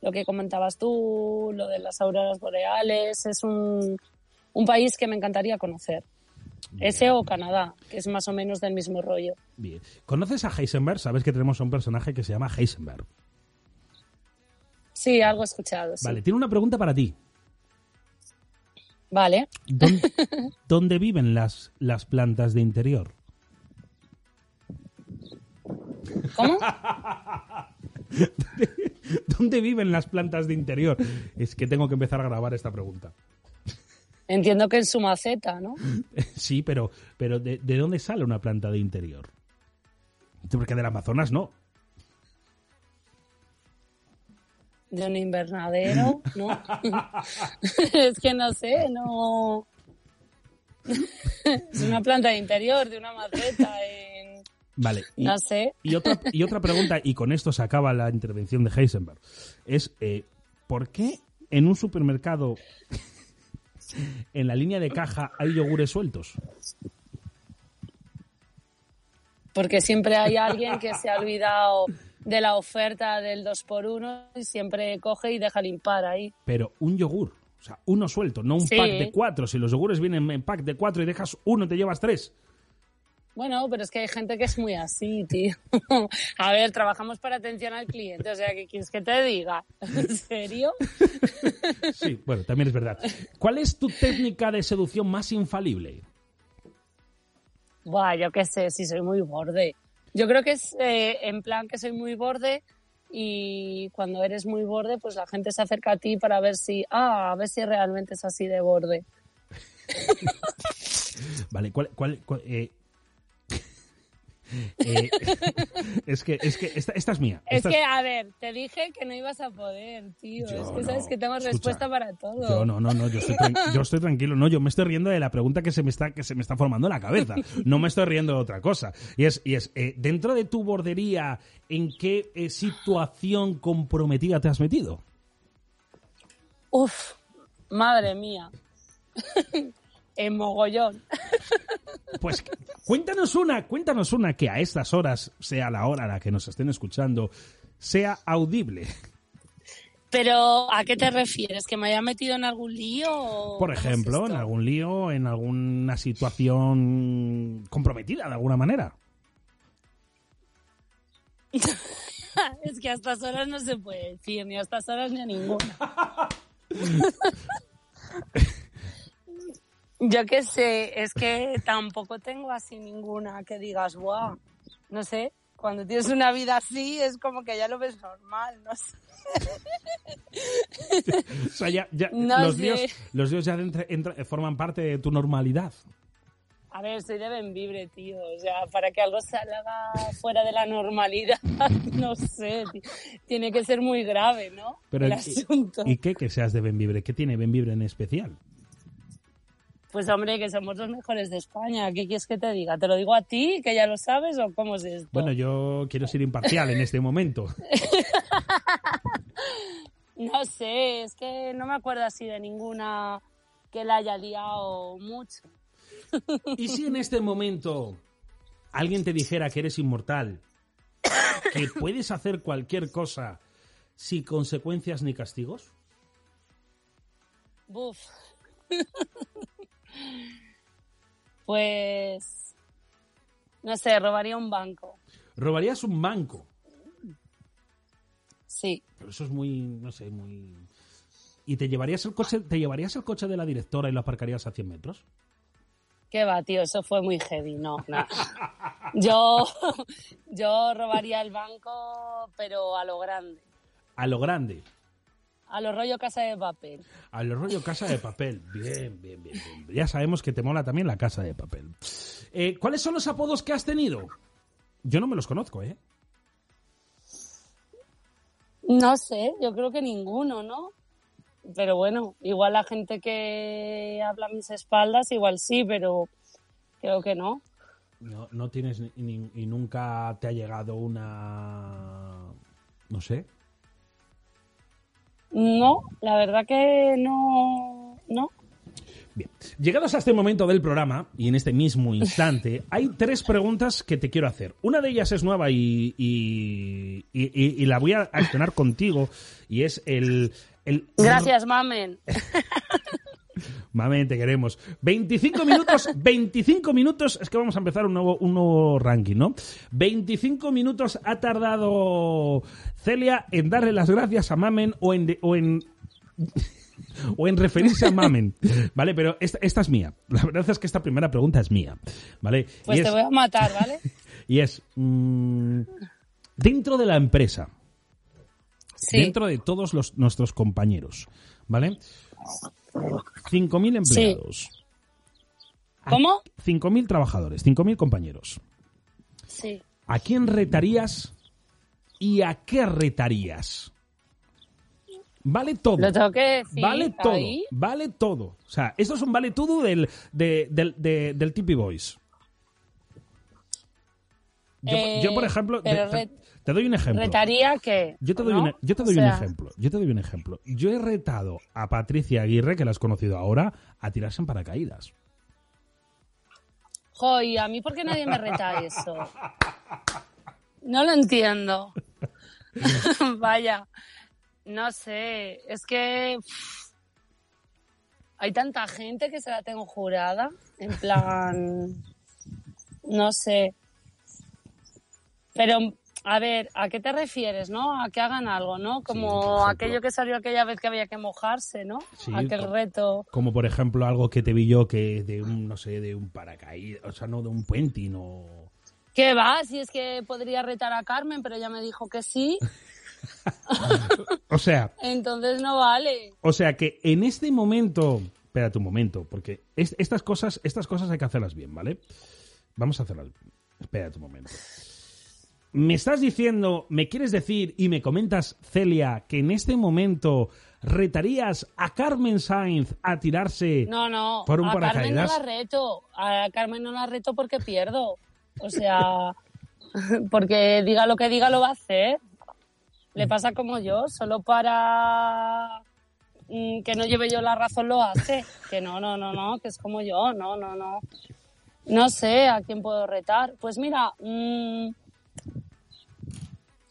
lo que comentabas tú, lo de las auroras boreales, es un, un país que me encantaría conocer. Ese o Canadá, que es más o menos del mismo rollo. Bien. ¿Conoces a Heisenberg? Sabes que tenemos a un personaje que se llama Heisenberg. Sí, algo he escuchado. sí. Vale, tiene una pregunta para ti. Vale. ¿Dónde, [LAUGHS] dónde viven las, las plantas de interior? ¿Cómo? [LAUGHS] ¿Dónde viven las plantas de interior? Es que tengo que empezar a grabar esta pregunta. Entiendo que en su maceta, ¿no? [LAUGHS] Sí, pero, pero ¿de, de dónde sale una planta de interior? Porque del Amazonas no. De un invernadero, ¿no? [LAUGHS] es que no sé, no. es una planta de interior, de una maceta, en... Vale. y- no sé. Y otra, y otra pregunta, y con esto se acaba la intervención de Heisenberg, es eh, ¿por qué en un supermercado, en la línea de caja, hay yogures sueltos? Porque siempre hay alguien que se ha olvidado de la oferta del 2x1 y siempre coge y deja limpar ahí. Pero un yogur, o sea, uno suelto, no un Sí. pack de cuatro. Si los yogures vienen en pack de cuatro y dejas uno, te llevas tres. Bueno, pero es que hay gente que es muy así, tío. [LAUGHS] A ver, trabajamos para atención al cliente, o sea, ¿qué quieres que te diga? [LAUGHS] ¿En serio? Sí, bueno, también es verdad. ¿Cuál es tu técnica de seducción más infalible? Buah, yo qué sé, si soy muy borde. Yo creo que es eh, en plan que soy muy borde y cuando eres muy borde, pues la gente se acerca a ti para ver si, ah, a ver si realmente es así de borde. [LAUGHS] Vale, ¿cuál, cuál, cuál- eh, eh, [LAUGHS] es que, es que esta, esta es mía. Es Esta que, a ver, te dije que no ibas a poder, tío. Yo es que no. sabes que tengo Escucha, respuesta para todo. Yo no, no, no, yo estoy, tran- yo estoy tranquilo. No, yo me estoy riendo de la pregunta que se me está, que se me está formando en la cabeza. No me estoy riendo de otra cosa. Y es, y es eh, dentro de tu bordería, ¿en qué eh, situación comprometida te has metido? Uf, madre mía. [LAUGHS] en mogollón. Pues cuéntanos una, cuéntanos una que a estas horas, sea la hora a la que nos estén escuchando, sea audible. Pero, ¿a qué te refieres? ¿Que me haya metido en algún lío? o Por es ejemplo, en algún lío, en alguna situación comprometida de alguna manera. [LAUGHS] es que a estas horas no se puede decir, ni a estas horas ni a ninguna. [LAUGHS] Yo qué sé, es que tampoco tengo así ninguna que digas, wow, no sé, cuando tienes una vida así es como que ya lo ves normal, no sé. O sea, ya, ya- No los, líos, los líos ya entra- entra- forman parte de tu normalidad. A ver, soy de Benvibre, tío. O sea, para que algo salga fuera de la normalidad, [LAUGHS] no sé. ti- Tiene que ser muy grave, ¿no? Pero, El ¿y- asunto. ¿Y qué que seas de Benvibre? ¿Qué tiene Benvibre en especial? Pues hombre, que somos los mejores de España. ¿Qué quieres que te diga? ¿Te lo digo a ti, que ya lo sabes, o cómo es esto? Bueno, yo quiero ser imparcial en este momento. [LAUGHS] No sé, es que no me acuerdo así de ninguna que la haya liado mucho. ¿Y si en este momento alguien te dijera que eres inmortal, que puedes hacer cualquier cosa sin consecuencias ni castigos? Buf. [LAUGHS] pues, no sé, robaría un banco. Robarías un banco. Sí. Pero eso es muy, no sé, muy... ¿Y te llevarías el coche, te llevarías el coche de la directora y lo aparcarías a 100 metros? ¿Qué va, tío? Eso fue muy heavy, no, no. [LAUGHS] Yo, yo robaría el banco, pero a lo grande. A lo grande. A lo rollo casa de papel. A lo rollo casa de papel. [LAUGHS] Bien, bien, bien, bien. Ya sabemos que te mola también la casa de papel. Eh, ¿Cuáles son los apodos que has tenido? Yo no me los conozco, ¿eh? No sé, yo creo que ninguno, ¿no? Pero bueno, igual la gente que habla a mis espaldas, igual sí, pero creo que no. No, no tienes ni- ni- y nunca te ha llegado una... No sé. No, la verdad que no, no. Bien. Llegados a este momento del programa, y en este mismo instante, [LAUGHS] hay tres preguntas que te quiero hacer. Una de ellas es nueva y, y, y- y- y la voy a accionar contigo, y es el... el Gracias, mamen. [LAUGHS] Mamen, te queremos. 25 minutos, [LAUGHS] 25 minutos, es que vamos a empezar un nuevo, un nuevo ranking, ¿no? 25 minutos ha tardado Celia en darle las gracias a Mamen o en, de- o en [LAUGHS] o en referirse a Mamen, [LAUGHS] ¿vale? Pero esta, esta es mía. La verdad es que esta primera pregunta es mía, ¿vale? Pues y, te es, voy a matar, ¿vale? y es, mm, dentro de la empresa, Sí. dentro de todos los, nuestros compañeros, ¿vale? 5.000 empleados. ¿Cómo? 5.000 trabajadores, 5.000 compañeros. Sí. ¿A quién retarías y a qué retarías? Vale todo. Lo tengo que decir Vale todo. ahí. Vale todo. O sea, esto es un vale todo del, de- del, de- del Tipi Boys. Yo, Eh, yo, por ejemplo, te- re- te doy un ejemplo. Retaría que. Yo te doy, un sea, ejemplo. Yo te doy un ejemplo. Yo he retado a Patricia Aguirre, que la has conocido ahora, a tirarse en paracaídas. Jo, y a mí, ¿por qué nadie me reta eso? No lo entiendo. [LAUGHS] Vaya. No sé. Es que. hay tanta gente que se la tengo jurada. En plan. No sé. Pero, a ver, ¿a qué te refieres, no? A que hagan algo, ¿no? Como aquello que salió aquella vez que había que mojarse, ¿no? Sí, Aquel reto. Como por ejemplo algo que te vi yo que de un, no sé, de un paracaídas, o sea, no de un puenting o... ¿Qué va? Si es que podría retar a Carmen, pero ella me dijo que sí. [LAUGHS] O sea, Entonces no vale. o sea que en este momento, espérate un momento, porque es- estas cosas, estas cosas hay que hacerlas bien, ¿vale? Vamos a hacerlas. Espérate un momento. Me estás diciendo, me quieres decir y me comentas, Celia, que en este momento retarías a Carmen Sainz a tirarse No, no. por un a Carmen no la reto. A Carmen no la reto porque pierdo. O sea, [LAUGHS] porque diga lo que diga lo va a hacer. Le pasa como yo, solo para mm, que no lleve yo la razón lo hace. Que no, no, no, no, que es como yo, no, no, no. No sé a quién puedo retar. Pues mira, mm,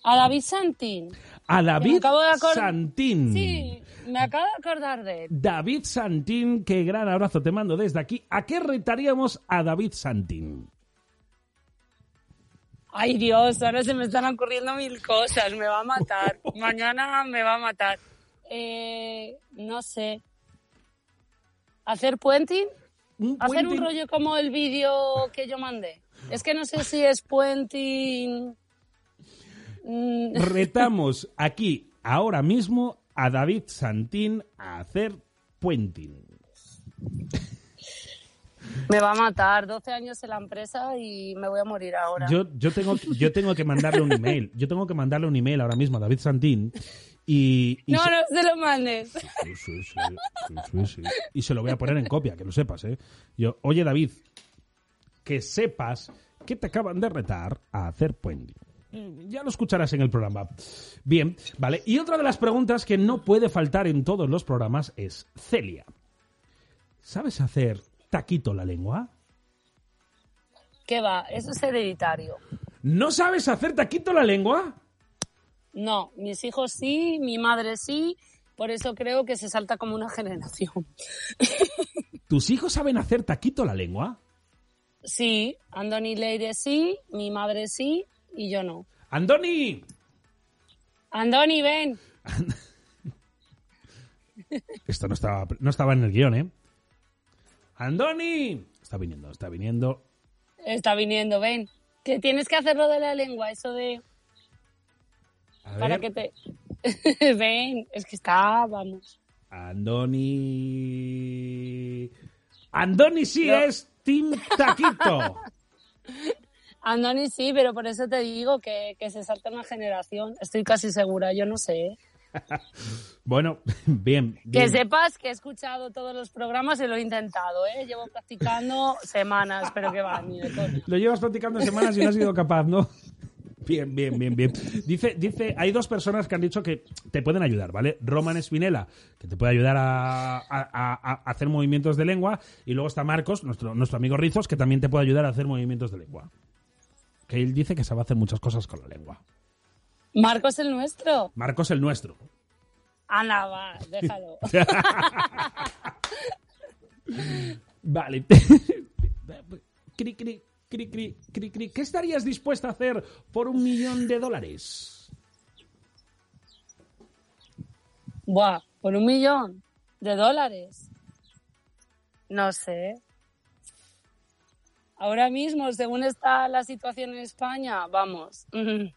a David Santín. A me David acabo de acor- Santín. Sí, me acabo de acordar de él. David Santín, qué gran abrazo te mando desde aquí. ¿A qué retaríamos a David Santín? Ay Dios, ahora se me están ocurriendo mil cosas, me va a matar. [LAUGHS] Mañana me va a matar. Eh, no sé. ¿Hacer puenting? Un ¿Hacer un rollo como el vídeo que yo mandé? Es que no sé si es puenting... Mm, Retamos aquí, ahora mismo, a David Santín a hacer puenting. me va a matar. 12 años en la empresa y me voy a morir ahora. Yo, yo, tengo, yo tengo que mandarle un email. Yo tengo que mandarle un email ahora mismo a David Santín Y, y No, se- no se lo mandes. Sí, sí, sí, sí, sí, sí. Y se lo voy a poner en copia, que lo sepas, ¿eh? Yo, oye, David, que sepas que te acaban de retar a hacer puente. Mm, Ya lo escucharás en el programa. Bien, vale. Y otra de las preguntas que no puede faltar en todos los programas es, Celia, ¿sabes hacer taquito la lengua? ¿Qué va? Eso es hereditario. ¿No sabes hacer taquito la lengua? No, mis hijos sí, mi madre sí, por eso creo que se salta como una generación. [LAUGHS] ¿Tus hijos saben hacer taquito la lengua? Sí, Andoni Leire sí, mi madre sí y yo no. ¡Andoni! Andoni, ven. [LAUGHS] Esto no estaba, no estaba en el guion, ¿eh? ¡Andoni! Está viniendo, está viniendo. Está viniendo, ven. Que tienes que hacerlo de la lengua, eso de... A Para ver. que te... [LAUGHS] ven, es que está, vamos. Andoni. Andoni sí No. es Team Taquito. [LAUGHS] Andoni sí, pero por eso te digo que, que se salta una generación. Estoy casi segura, yo no sé. ¿eh? [LAUGHS] bueno, [LAUGHS] bien. Que sepas que he escuchado todos los programas y lo he intentado, ¿eh? Llevo practicando semanas, pero que va, ni de. Lo llevas practicando semanas y no has sido capaz, ¿no? Bien, bien, bien, bien. Dice, dice, hay dos personas que han dicho que te pueden ayudar, ¿vale? Roman Espinela, que te puede ayudar a, a- a- a hacer movimientos de lengua, y luego está Marcos, nuestro, nuestro amigo Rizos, que también te puede ayudar a hacer movimientos de lengua. Que él dice que sabe hacer muchas cosas con la lengua. Marcos el nuestro. Marcos el nuestro. Ana, va, déjalo. [LAUGHS] Vale. [LAUGHS] cri, cri, cri, cri, cri, cri. ¿Qué estarías dispuesta a hacer por un millón de dólares? Buah, por un millón de dólares. No sé. Ahora mismo, según está la situación en España, vamos. Uh,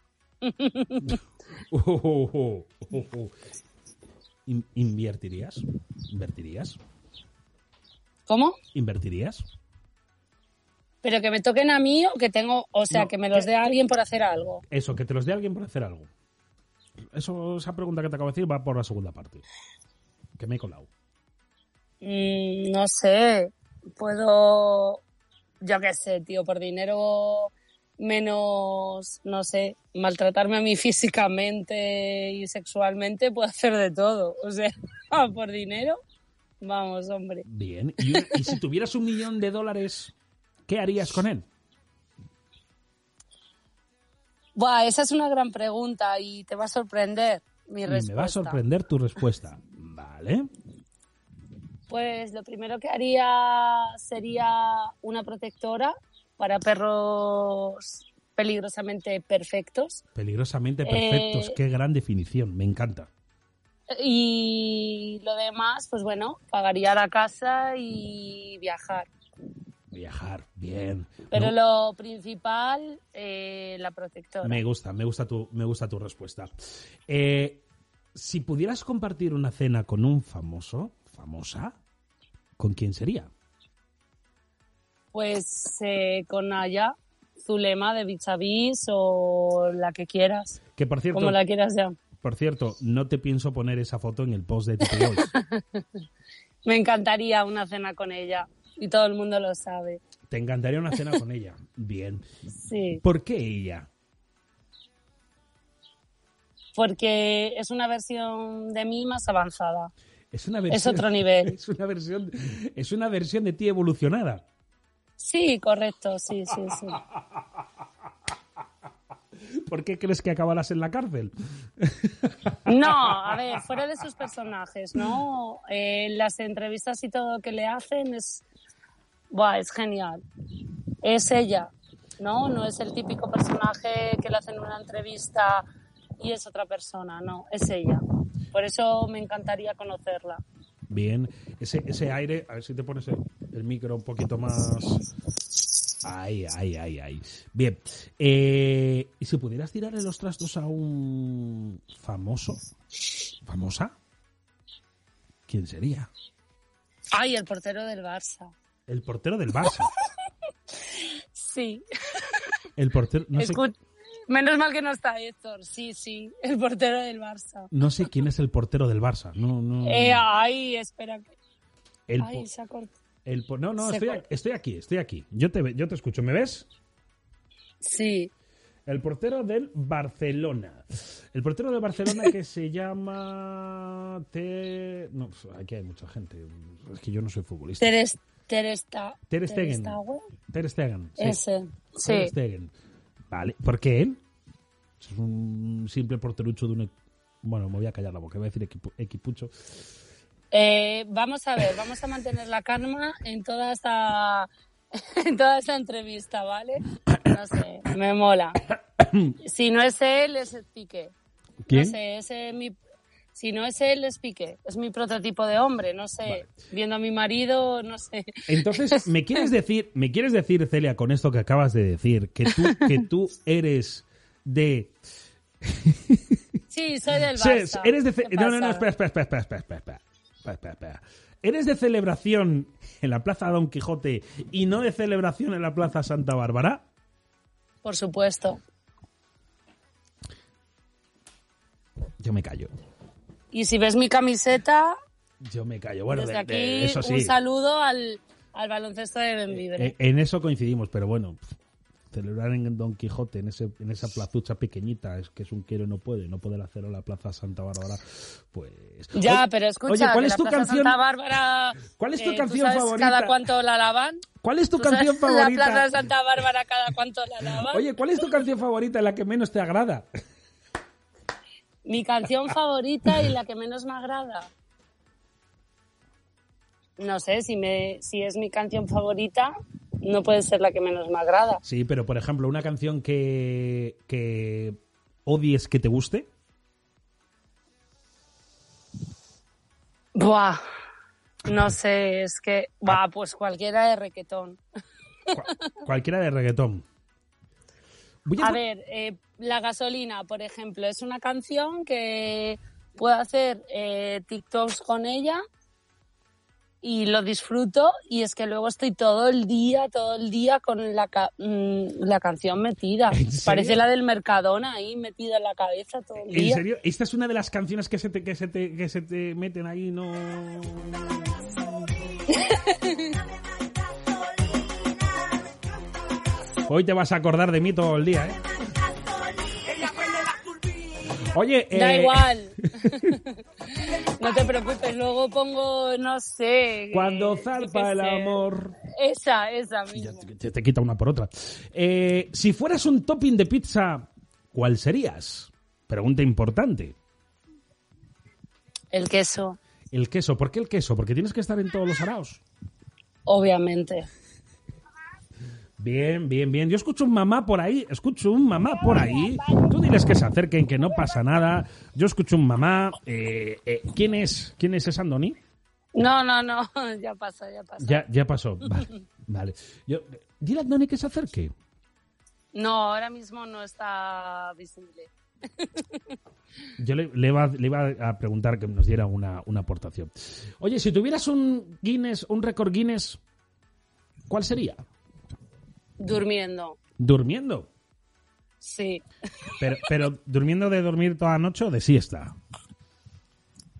uh, uh, uh, uh. In- ¿Invertirías? ¿Invertirías? ¿Cómo? ¿Invertirías? Pero que me toquen a mí o que tengo, o sea, No, que me los dé alguien por hacer algo. Eso, que te los dé alguien por hacer algo. Eso, esa pregunta que te acabo de decir va por la segunda parte. Que me he colado. Mm, no sé, puedo, yo qué sé, tío, por dinero menos, no sé, maltratarme a mí [LAUGHS] físicamente y sexualmente, puedo hacer de todo. O sea, [LAUGHS] por dinero, vamos, hombre. Bien. Y si tuvieras un millón de dólares, ¿qué harías con él? Buah, esa es una gran pregunta y te va a sorprender mi Y respuesta. me va a sorprender tu respuesta. Vale. Pues lo primero que haría sería una protectora para perros peligrosamente perfectos. Peligrosamente perfectos. Eh, Qué gran definición. Me encanta. Y lo demás, pues bueno, pagaría la casa y viajar. Viajar. Bien. Pero No, lo principal, eh, la protectora. Me gusta, me gusta tu, me gusta tu respuesta. Eh, si pudieras compartir una cena con un famoso, famosa, ¿con quién sería? Pues eh, con Aya, Zulema de Bichavis o la que quieras, Que por cierto, como la quieras ya. por cierto, no te pienso poner esa foto en el post de Boys. [LAUGHS] Me encantaría una cena con ella y todo el mundo lo sabe. Te encantaría una cena con ella. [LAUGHS] Bien. Sí, ¿Por qué ella? porque es una versión de mí más avanzada. Es una Es otro [LAUGHS] nivel. Es una versión, es una versión de ti evolucionada. Sí, correcto, sí, sí, sí. [LAUGHS] ¿Por qué crees que acabarás en la cárcel? No, a ver, fuera de sus personajes, ¿no? Eh, las entrevistas y todo que le hacen es, buah, es genial. Es ella, ¿no? No es el típico personaje que le hacen una entrevista y es otra persona, no, es ella. Por eso me encantaría conocerla. Bien, ese, ese aire, a ver si te pones el, el micro un poquito más. Ahí, ahí, ahí, ahí. Bien. Eh, ¿Y si pudieras tirarle los trastos a un famoso? ¿Famosa? ¿Quién sería? Ay, el portero del Barça. El portero del Barça. Sí. El portero. No sé, Menos mal que no está Héctor. Sí, sí, el portero del Barça. No sé quién es el portero del Barça. No, no. Eh, ay, espera. el, Ay, se ha cortado. el no, no, estoy, aquí, estoy aquí. Yo te, yo te escucho. ¿Me ves? Sí. El portero del Barcelona. El portero del Barcelona que se llama. Te... No, aquí hay mucha gente. Es que yo no soy futbolista. Ter, Ter, Sta- Ter Stegen. Ter Stegen. sí. Ese. Ter Sí. Stegen. Vale. ¿Por qué él? Es un simple porterucho de un. Bueno, me voy a callar la boca. Voy a decir equipu- equipucho. Eh, vamos a ver, vamos a mantener la calma en toda esta [LAUGHS] en toda esta entrevista, ¿vale? No sé, me mola. [COUGHS] Si no es él, es Piqué. ¿Quién? No sé, ese es mi si no es él, es Piqué. Es mi prototipo de hombre, no sé. Viendo a mi marido, no sé. Entonces, [LAUGHS] ¿me quieres decir, me quieres decir, Celia, con esto que acabas de decir, que tú, que tú eres de. Sí, soy del Barça. eres de ce- ¿Qué no, no, no, espera, espera, espera, espera, espera, espera, espera. ¿Eres de celebración en la Plaza Don Quijote y no de celebración en la Plaza Santa Bárbara? Por supuesto. Yo me callo. Y si ves mi camiseta, Yo me callo. Bueno, desde de- aquí de- eso sí. un saludo al, al baloncesto de Benvibre. Eh, En eso coincidimos, pero bueno, celebrar en Don Quijote, en ese en esa plazucha pequeñita, es que es un quiero y no puede, no poder hacerlo en la Plaza Santa Bárbara, pues... Ya, pero escucha, Oye, ¿cuál es la tu Plaza canción? Santa Bárbara. ¿Cuál es tu eh, ¿tú canción sabes favorita? ¿Cada cuánto la lavan? ¿Cuál es tu ¿Tú sabes canción favorita? La Plaza Santa Bárbara, ¿cada cuánto la lavan? Oye, ¿cuál es tu canción favorita, la que menos te agrada? Mi canción favorita y la que menos me agrada. No sé, si, me, si es mi canción favorita, no puede ser la que menos me agrada. Sí, pero por ejemplo, una canción que, que odies que te guste. Buah, no sé, es que. Buah, pues cualquiera de requetón. Cualquiera de reggaetón. A ver, eh, La gasolina, por ejemplo, es una canción que puedo hacer eh, TikToks con ella y lo disfruto y es que luego estoy todo el día, todo el día con la, ca- mm, la canción metida. ¿En? Parece la del Mercadona ahí metida en la cabeza todo el ¿En día. serio? Esta es una de las canciones que se te, que se te, que se te meten ahí, no... [LAUGHS] Hoy te vas a acordar de mí todo el día, ¿eh? Oye, Da eh, igual. [LAUGHS] no te preocupes, luego pongo, no sé. Cuando eh, zarpa el amor... Esa, esa misma. Te, te quita una por otra. Eh, si fueras un topping de pizza, ¿cuál serías? Pregunta importante. El queso, El queso. ¿Por qué el queso? Porque tienes que estar en todos los araos. obviamente. Bien, bien, bien. Yo escucho un mamá por ahí, escucho un mamá por ahí. Tú diles que se acerquen, que no pasa nada. Yo escucho un mamá. Eh, eh, ¿Quién es? ¿Quién es ese Andoni? No, no, no, [LAUGHS] ya pasa, ya pasa. Ya, ya pasó. Vale, [LAUGHS] vale. Yo, dile a Andoni que se acerque. No, ahora mismo no está visible. [LAUGHS] Yo le, le iba, le iba a preguntar que nos diera una, una aportación. Oye, si tuvieras un Guinness, un récord Guinness, ¿cuál sería? Durmiendo, Durmiendo. sí. [LAUGHS] Pero, pero durmiendo de dormir toda la noche o de siesta.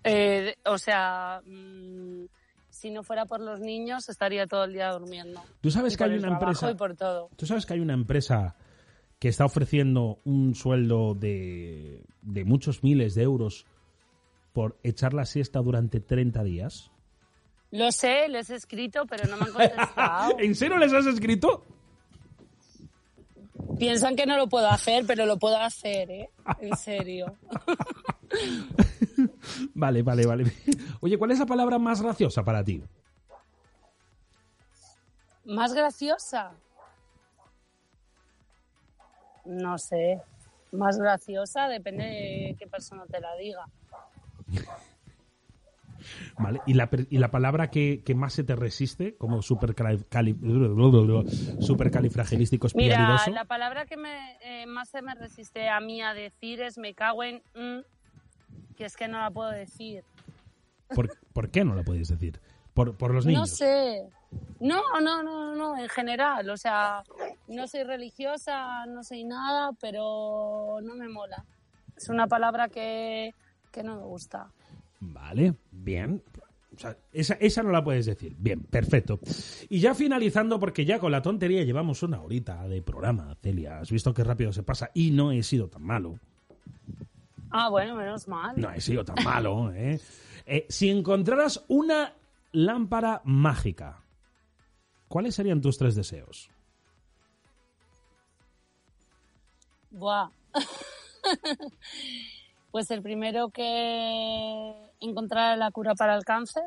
Eh, o sea, mm, si no fuera por los niños, estaría todo el día durmiendo. Tú sabes Y que hay una empresa. Y por todo. Tú sabes que hay una empresa que está ofreciendo un sueldo de, de muchos miles de euros por echar la siesta durante 30 días. Lo sé, les he escrito, pero no me han contestado. [LAUGHS] ¿En serio les has escrito? Piensan que no lo puedo hacer, pero lo puedo hacer, ¿eh? En serio. [LAUGHS] Vale, vale, vale. Oye, ¿cuál es la palabra más graciosa para ti? ¿Más graciosa? No sé. Más graciosa depende de qué persona te la diga. ¿Vale? ¿Y la, y la palabra que, que más se te resiste como supercali- cali- supercalifragilístico Mira, espialidoso? la palabra que me, eh, más se me resiste a mí a decir es me cago en... mm, que es que no la puedo decir. ¿Por, por qué no la podéis decir? ¿Por, por los No niños? sé. No, no, no, no, en general. O sea, no soy religiosa, no soy nada, pero no me mola. Es una palabra que, que no me gusta. Vale, bien. O sea, esa, esa no la puedes decir. Bien, perfecto. Y ya finalizando, porque ya con la tontería llevamos una horita de programa, Celia. Has visto qué rápido se pasa y no he sido tan malo. Ah, bueno, menos mal. No he sido tan malo, ¿eh? Eh, si encontraras una lámpara mágica, ¿cuáles serían tus tres deseos? Buah. [LAUGHS] pues el primero que encontrar la cura para el cáncer.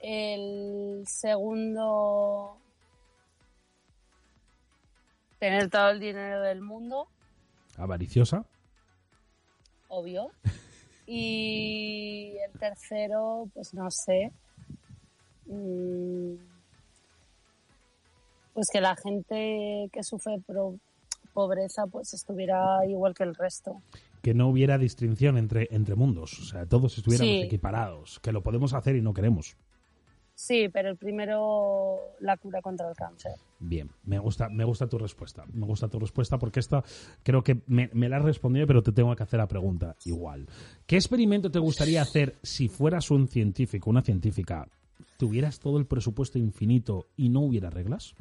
El segundo, tener todo el dinero del mundo, Avariciosa. obvio. Y el tercero, pues no sé. Mm, Pues que la gente que sufre pro- pobreza pues estuviera igual que el resto. Que no hubiera distinción entre, entre mundos. O sea, todos estuviéramos Sí. equiparados. Que lo podemos hacer y no queremos. Sí, pero el primero la cura contra el cáncer. Bien, me gusta, me gusta tu respuesta. Me gusta tu respuesta porque esta creo que me, me la has respondido, pero te tengo que hacer la pregunta igual. ¿Qué experimento te gustaría hacer si fueras un científico, una científica, tuvieras todo el presupuesto infinito y no hubiera reglas?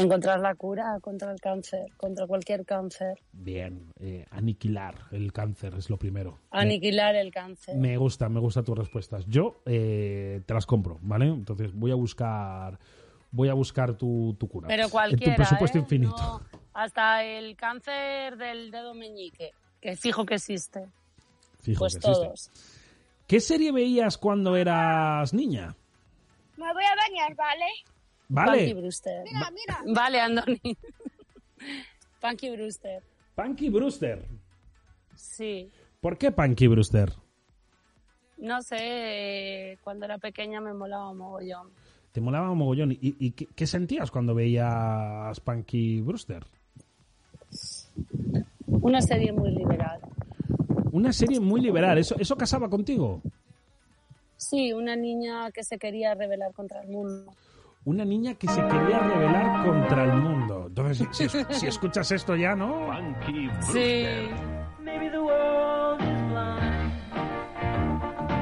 Encontrar la cura contra el cáncer, contra cualquier cáncer. Bien, eh, aniquilar el cáncer es lo primero. Me- Aniquilar el cáncer. Me gusta, me gustan tus respuestas. Yo eh, te las compro, ¿vale? Entonces voy a buscar, voy a buscar tu, tu cura. Pero En cualquiera, tu presupuesto ¿eh? infinito. No, hasta el cáncer del dedo meñique, que fijo que existe. Fijo pues que existe. todos. ¿Qué serie veías cuando eras niña? Me voy a bañar, ¿vale? Punky Vale, Brewster. Mira, mira. Vale, Andoni. Punky Brewster. Punky Brewster. Sí. ¿Por qué Punky Brewster? No sé, cuando era pequeña me molaba mogollón. Te molaba un mogollón. ¿Y, y qué, qué sentías cuando veías Punky Brewster? Una serie muy liberal. Una serie muy liberal. ¿Eso, eso casaba contigo? Sí, una niña que se quería rebelar contra el mundo. Una niña que se quería rebelar contra el mundo. Entonces, si, si- si escuchas esto ya, ¿no? Sí.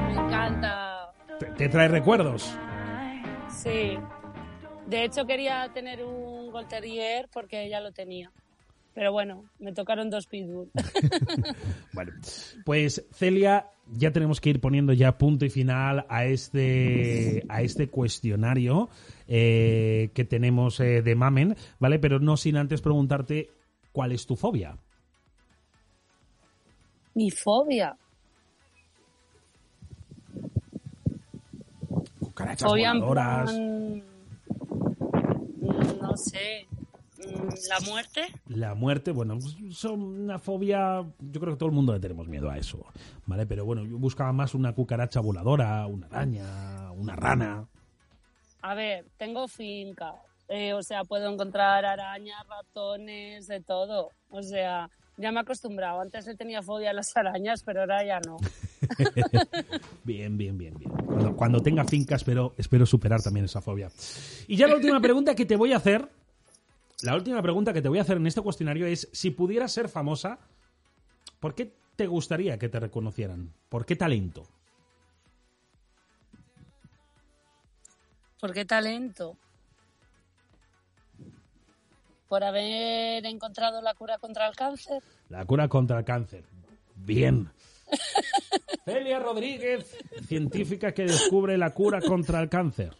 Me encanta. Te, te trae recuerdos. Sí. De hecho quería tener un Gold Terrier porque ya lo tenía. Pero bueno, me tocaron dos pitbull. [LAUGHS] Bueno, pues Celia, ya tenemos que ir poniendo ya punto y final a este, a este cuestionario eh, que tenemos eh, de Mamen, ¿vale? Pero no sin antes preguntarte cuál es tu fobia. Mi fobia. Cucarachas Fobia voladoras, plan, mm, No sé. mm, La muerte. la muerte, bueno, pues son una fobia, yo creo que todo el mundo le tenemos miedo a eso, ¿vale? Pero bueno, yo buscaba más una cucaracha voladora, una araña, una rana. A ver, tengo finca. eh, o sea, puedo encontrar arañas, ratones, de todo. O sea, ya me he acostumbrado. Antes le tenía fobia a las arañas, pero ahora ya no. [LAUGHS] Bien, bien, bien, bien. Cuando, tenga finca espero, espero superar también esa fobia. Y ya la última pregunta que te voy a hacer, la última pregunta que te voy a hacer en este cuestionario es, si pudieras ser famosa, ¿por qué te gustaría que te reconocieran? ¿Por qué talento? ¿Por qué talento? Por haber encontrado la cura contra el cáncer. La cura contra el cáncer. Bien. [LAUGHS] Celia Rodríguez, científica que descubre la cura contra el cáncer.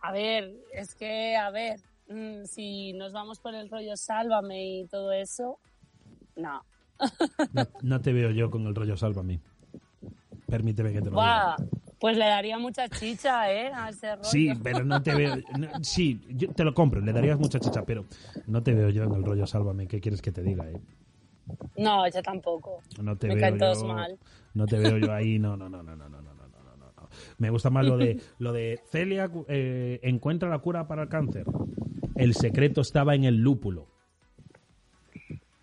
A ver, es que, a ver, mm, si nos vamos por el rollo sálvame y todo eso, no. No, [LAUGHS] no te veo yo con el rollo sálvame. Permíteme que te lo Buah, diga. Pues le daría mucha chicha, ¿eh? A ese rollo. Sí, pero no te veo. no, sí, yo te lo compro, le darías mucha chicha, pero no te veo yo en el rollo sálvame. ¿Qué quieres que te diga? eh? No, yo tampoco. No te Me veo caen todos yo. mal. No te veo yo ahí. No, no, no, no, no, no, no, no, no, no, no. Me gusta más lo de lo de Celia eh, encuentra la cura para el cáncer. El secreto estaba en el lúpulo.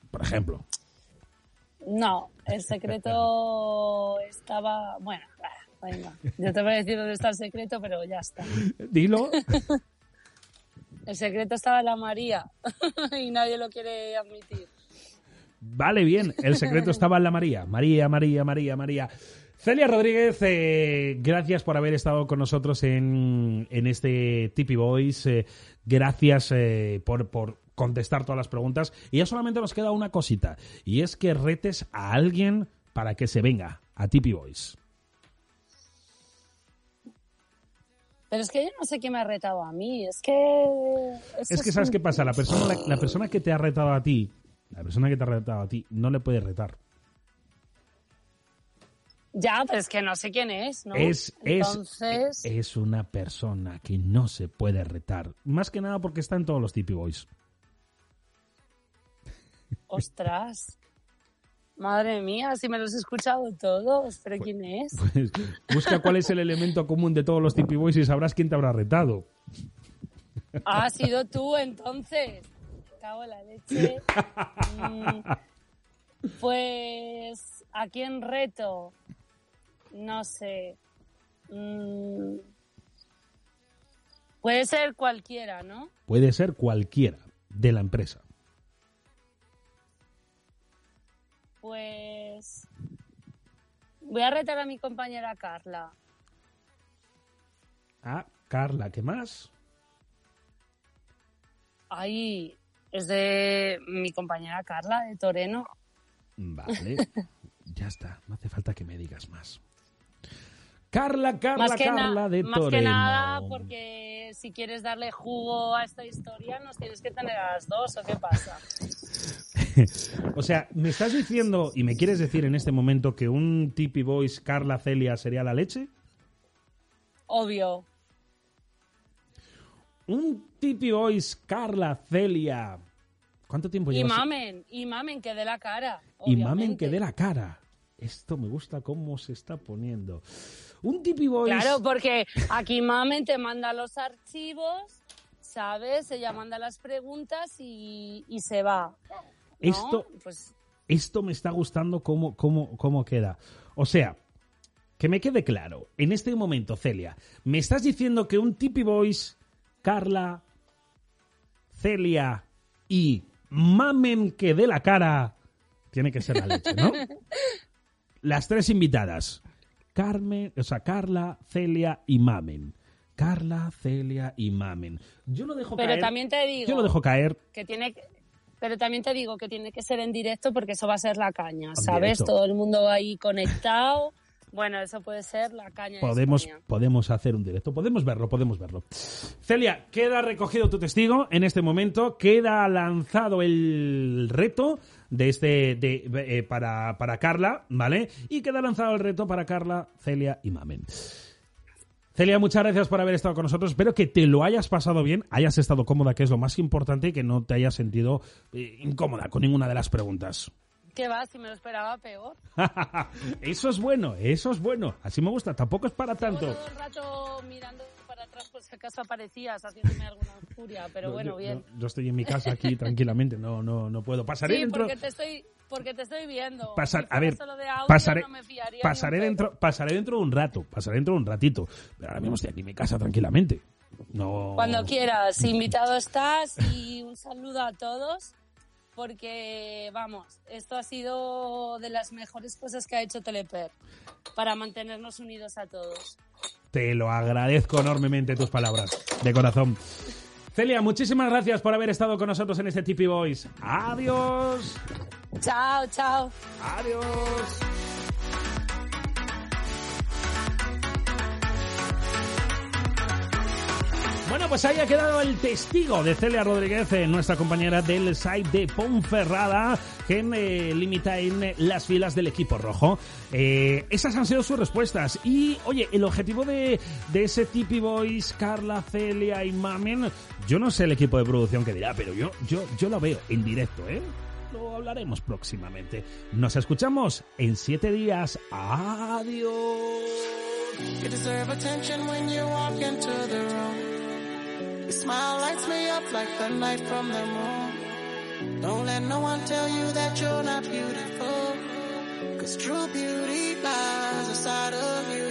Por ejemplo. No, el secreto estaba, bueno, Venga, yo te voy a decir dónde está el secreto, pero ya está. Dilo. [LAUGHS] El secreto estaba en la María [LAUGHS] y nadie lo quiere admitir. Vale, bien. El secreto estaba en la María. María, María, María, María. Celia Rodríguez, eh, gracias por haber estado con nosotros en, en este Tipi Boys. Eh, gracias eh, por, por contestar todas las preguntas. Y ya solamente nos queda una cosita. Y es que retes a alguien para que se venga a Tipi Boys. Pero es que yo no sé quién me ha retado a mí. Es que. Es que, ¿sabes qué pasa? La persona, la, la persona que te ha retado a ti, la persona que te ha retado a ti, no le puede retar. Ya, pero es que no sé quién es, ¿no? Es, es, Entonces, es una persona que no se puede retar. Más que nada porque está en todos los Tipi Boys. ostras. Madre mía, si me los he escuchado todos. ¿Pero quién es? Pues busca cuál es el elemento común de todos los Tipi Boys y sabrás quién te habrá retado. Ah, has sido tú entonces. Cago en la leche. Mm, pues, ¿a quién reto? No sé. Mm, puede ser cualquiera, ¿no? Puede ser cualquiera de la empresa. Pues voy a retar a mi compañera Carla. Ah, Carla, ¿qué más? Ahí es de mi compañera Carla de Toreno. Vale, [LAUGHS] ya está, no hace falta que me digas más. Carla, Carla, más que, Carla de más Toreno. que nada porque si quieres darle jugo a esta historia nos tienes que tener a las dos o qué pasa. [LAUGHS] [LAUGHS] o sea, me estás diciendo y me quieres decir en este momento que un Tipi Boys Carla Celia sería la leche? Obvio. Un Tipi Boys Carla Celia. ¿Cuánto tiempo Y llevas? mamen, y mamen que dé la cara. y mamen que dé la cara. Esto me gusta cómo se está poniendo. Un Tipi Boys. Claro, porque aquí Mamen te manda los archivos, ¿sabes? Ella manda las preguntas y, y se va. ¿No? Esto- Pues esto me está gustando cómo, cómo, cómo queda. O sea, que me quede claro, en este momento, Celia, me estás diciendo que un Tipi Boys, Carla, Celia y Mamen que dé la cara, tiene que ser la leche, ¿no? [LAUGHS] Las tres invitadas, Carmen, o sea, Carla, Celia y Mamen. Carla, Celia y Mamen. Yo lo dejo Pero caer. también te digo Yo lo dejo caer. que tiene pero también te digo que tiene que ser en directo porque eso va a ser la caña, ¿sabes? Todo el mundo ahí conectado. Bueno, eso puede ser la caña. de Podemos, podemos hacer un directo, podemos verlo, podemos verlo. Celia, queda recogido tu testigo en este momento, queda lanzado el reto de este de, eh, para, para Carla, ¿vale? Y queda lanzado el reto para Carla, Celia y Mamen. Celia, muchas gracias por haber estado con nosotros. Espero que te lo hayas pasado bien, hayas estado cómoda, que es lo más importante, y que no te hayas sentido eh, incómoda con ninguna de las preguntas. ¿Qué va? Si me lo esperaba peor. [LAUGHS] eso es bueno, eso es bueno. Así me gusta, tampoco es para tanto. Todo el rato mirando atrás por si acaso aparecías, haciéndome alguna furia, pero No, bueno, yo, bien. no, yo estoy en mi casa aquí [LAUGHS] tranquilamente, no, no, no puedo. Pasaré Sí, dentro. porque te estoy, porque te estoy viendo. pasar- Si a ver, audio, pasaré, no pasaré dentro, pasaré dentro de un rato, pasaré dentro de un ratito. Pero ahora mismo estoy aquí en mi casa tranquilamente. No. Cuando quieras, invitado estás y un saludo a todos porque, vamos, esto ha sido de las mejores cosas que ha hecho Teleper para mantenernos unidos a todos. Te lo agradezco enormemente tus palabras, de corazón. Celia, muchísimas gracias por haber estado con nosotros en este Tipi Boys. Adiós. Chao, chao. Adiós. Bueno, pues ahí ha quedado el testigo de Celia Rodríguez, eh, nuestra compañera del site de Ponferrada, que eh, limita en eh, las filas del equipo rojo. Eh, esas han sido sus respuestas. Y, oye, el objetivo de, ese Tipi Boys, Carla, Celia y Mamen, yo no sé el equipo de producción que dirá, pero yo, yo, yo lo veo en directo, ¿eh? Lo hablaremos próximamente. Nos escuchamos en siete días. Adiós. You deserve attention when you walk into the room. Your smile lights me up like the light from the moon. Don't let no one tell you that you're not beautiful. Cause true beauty lies inside of you,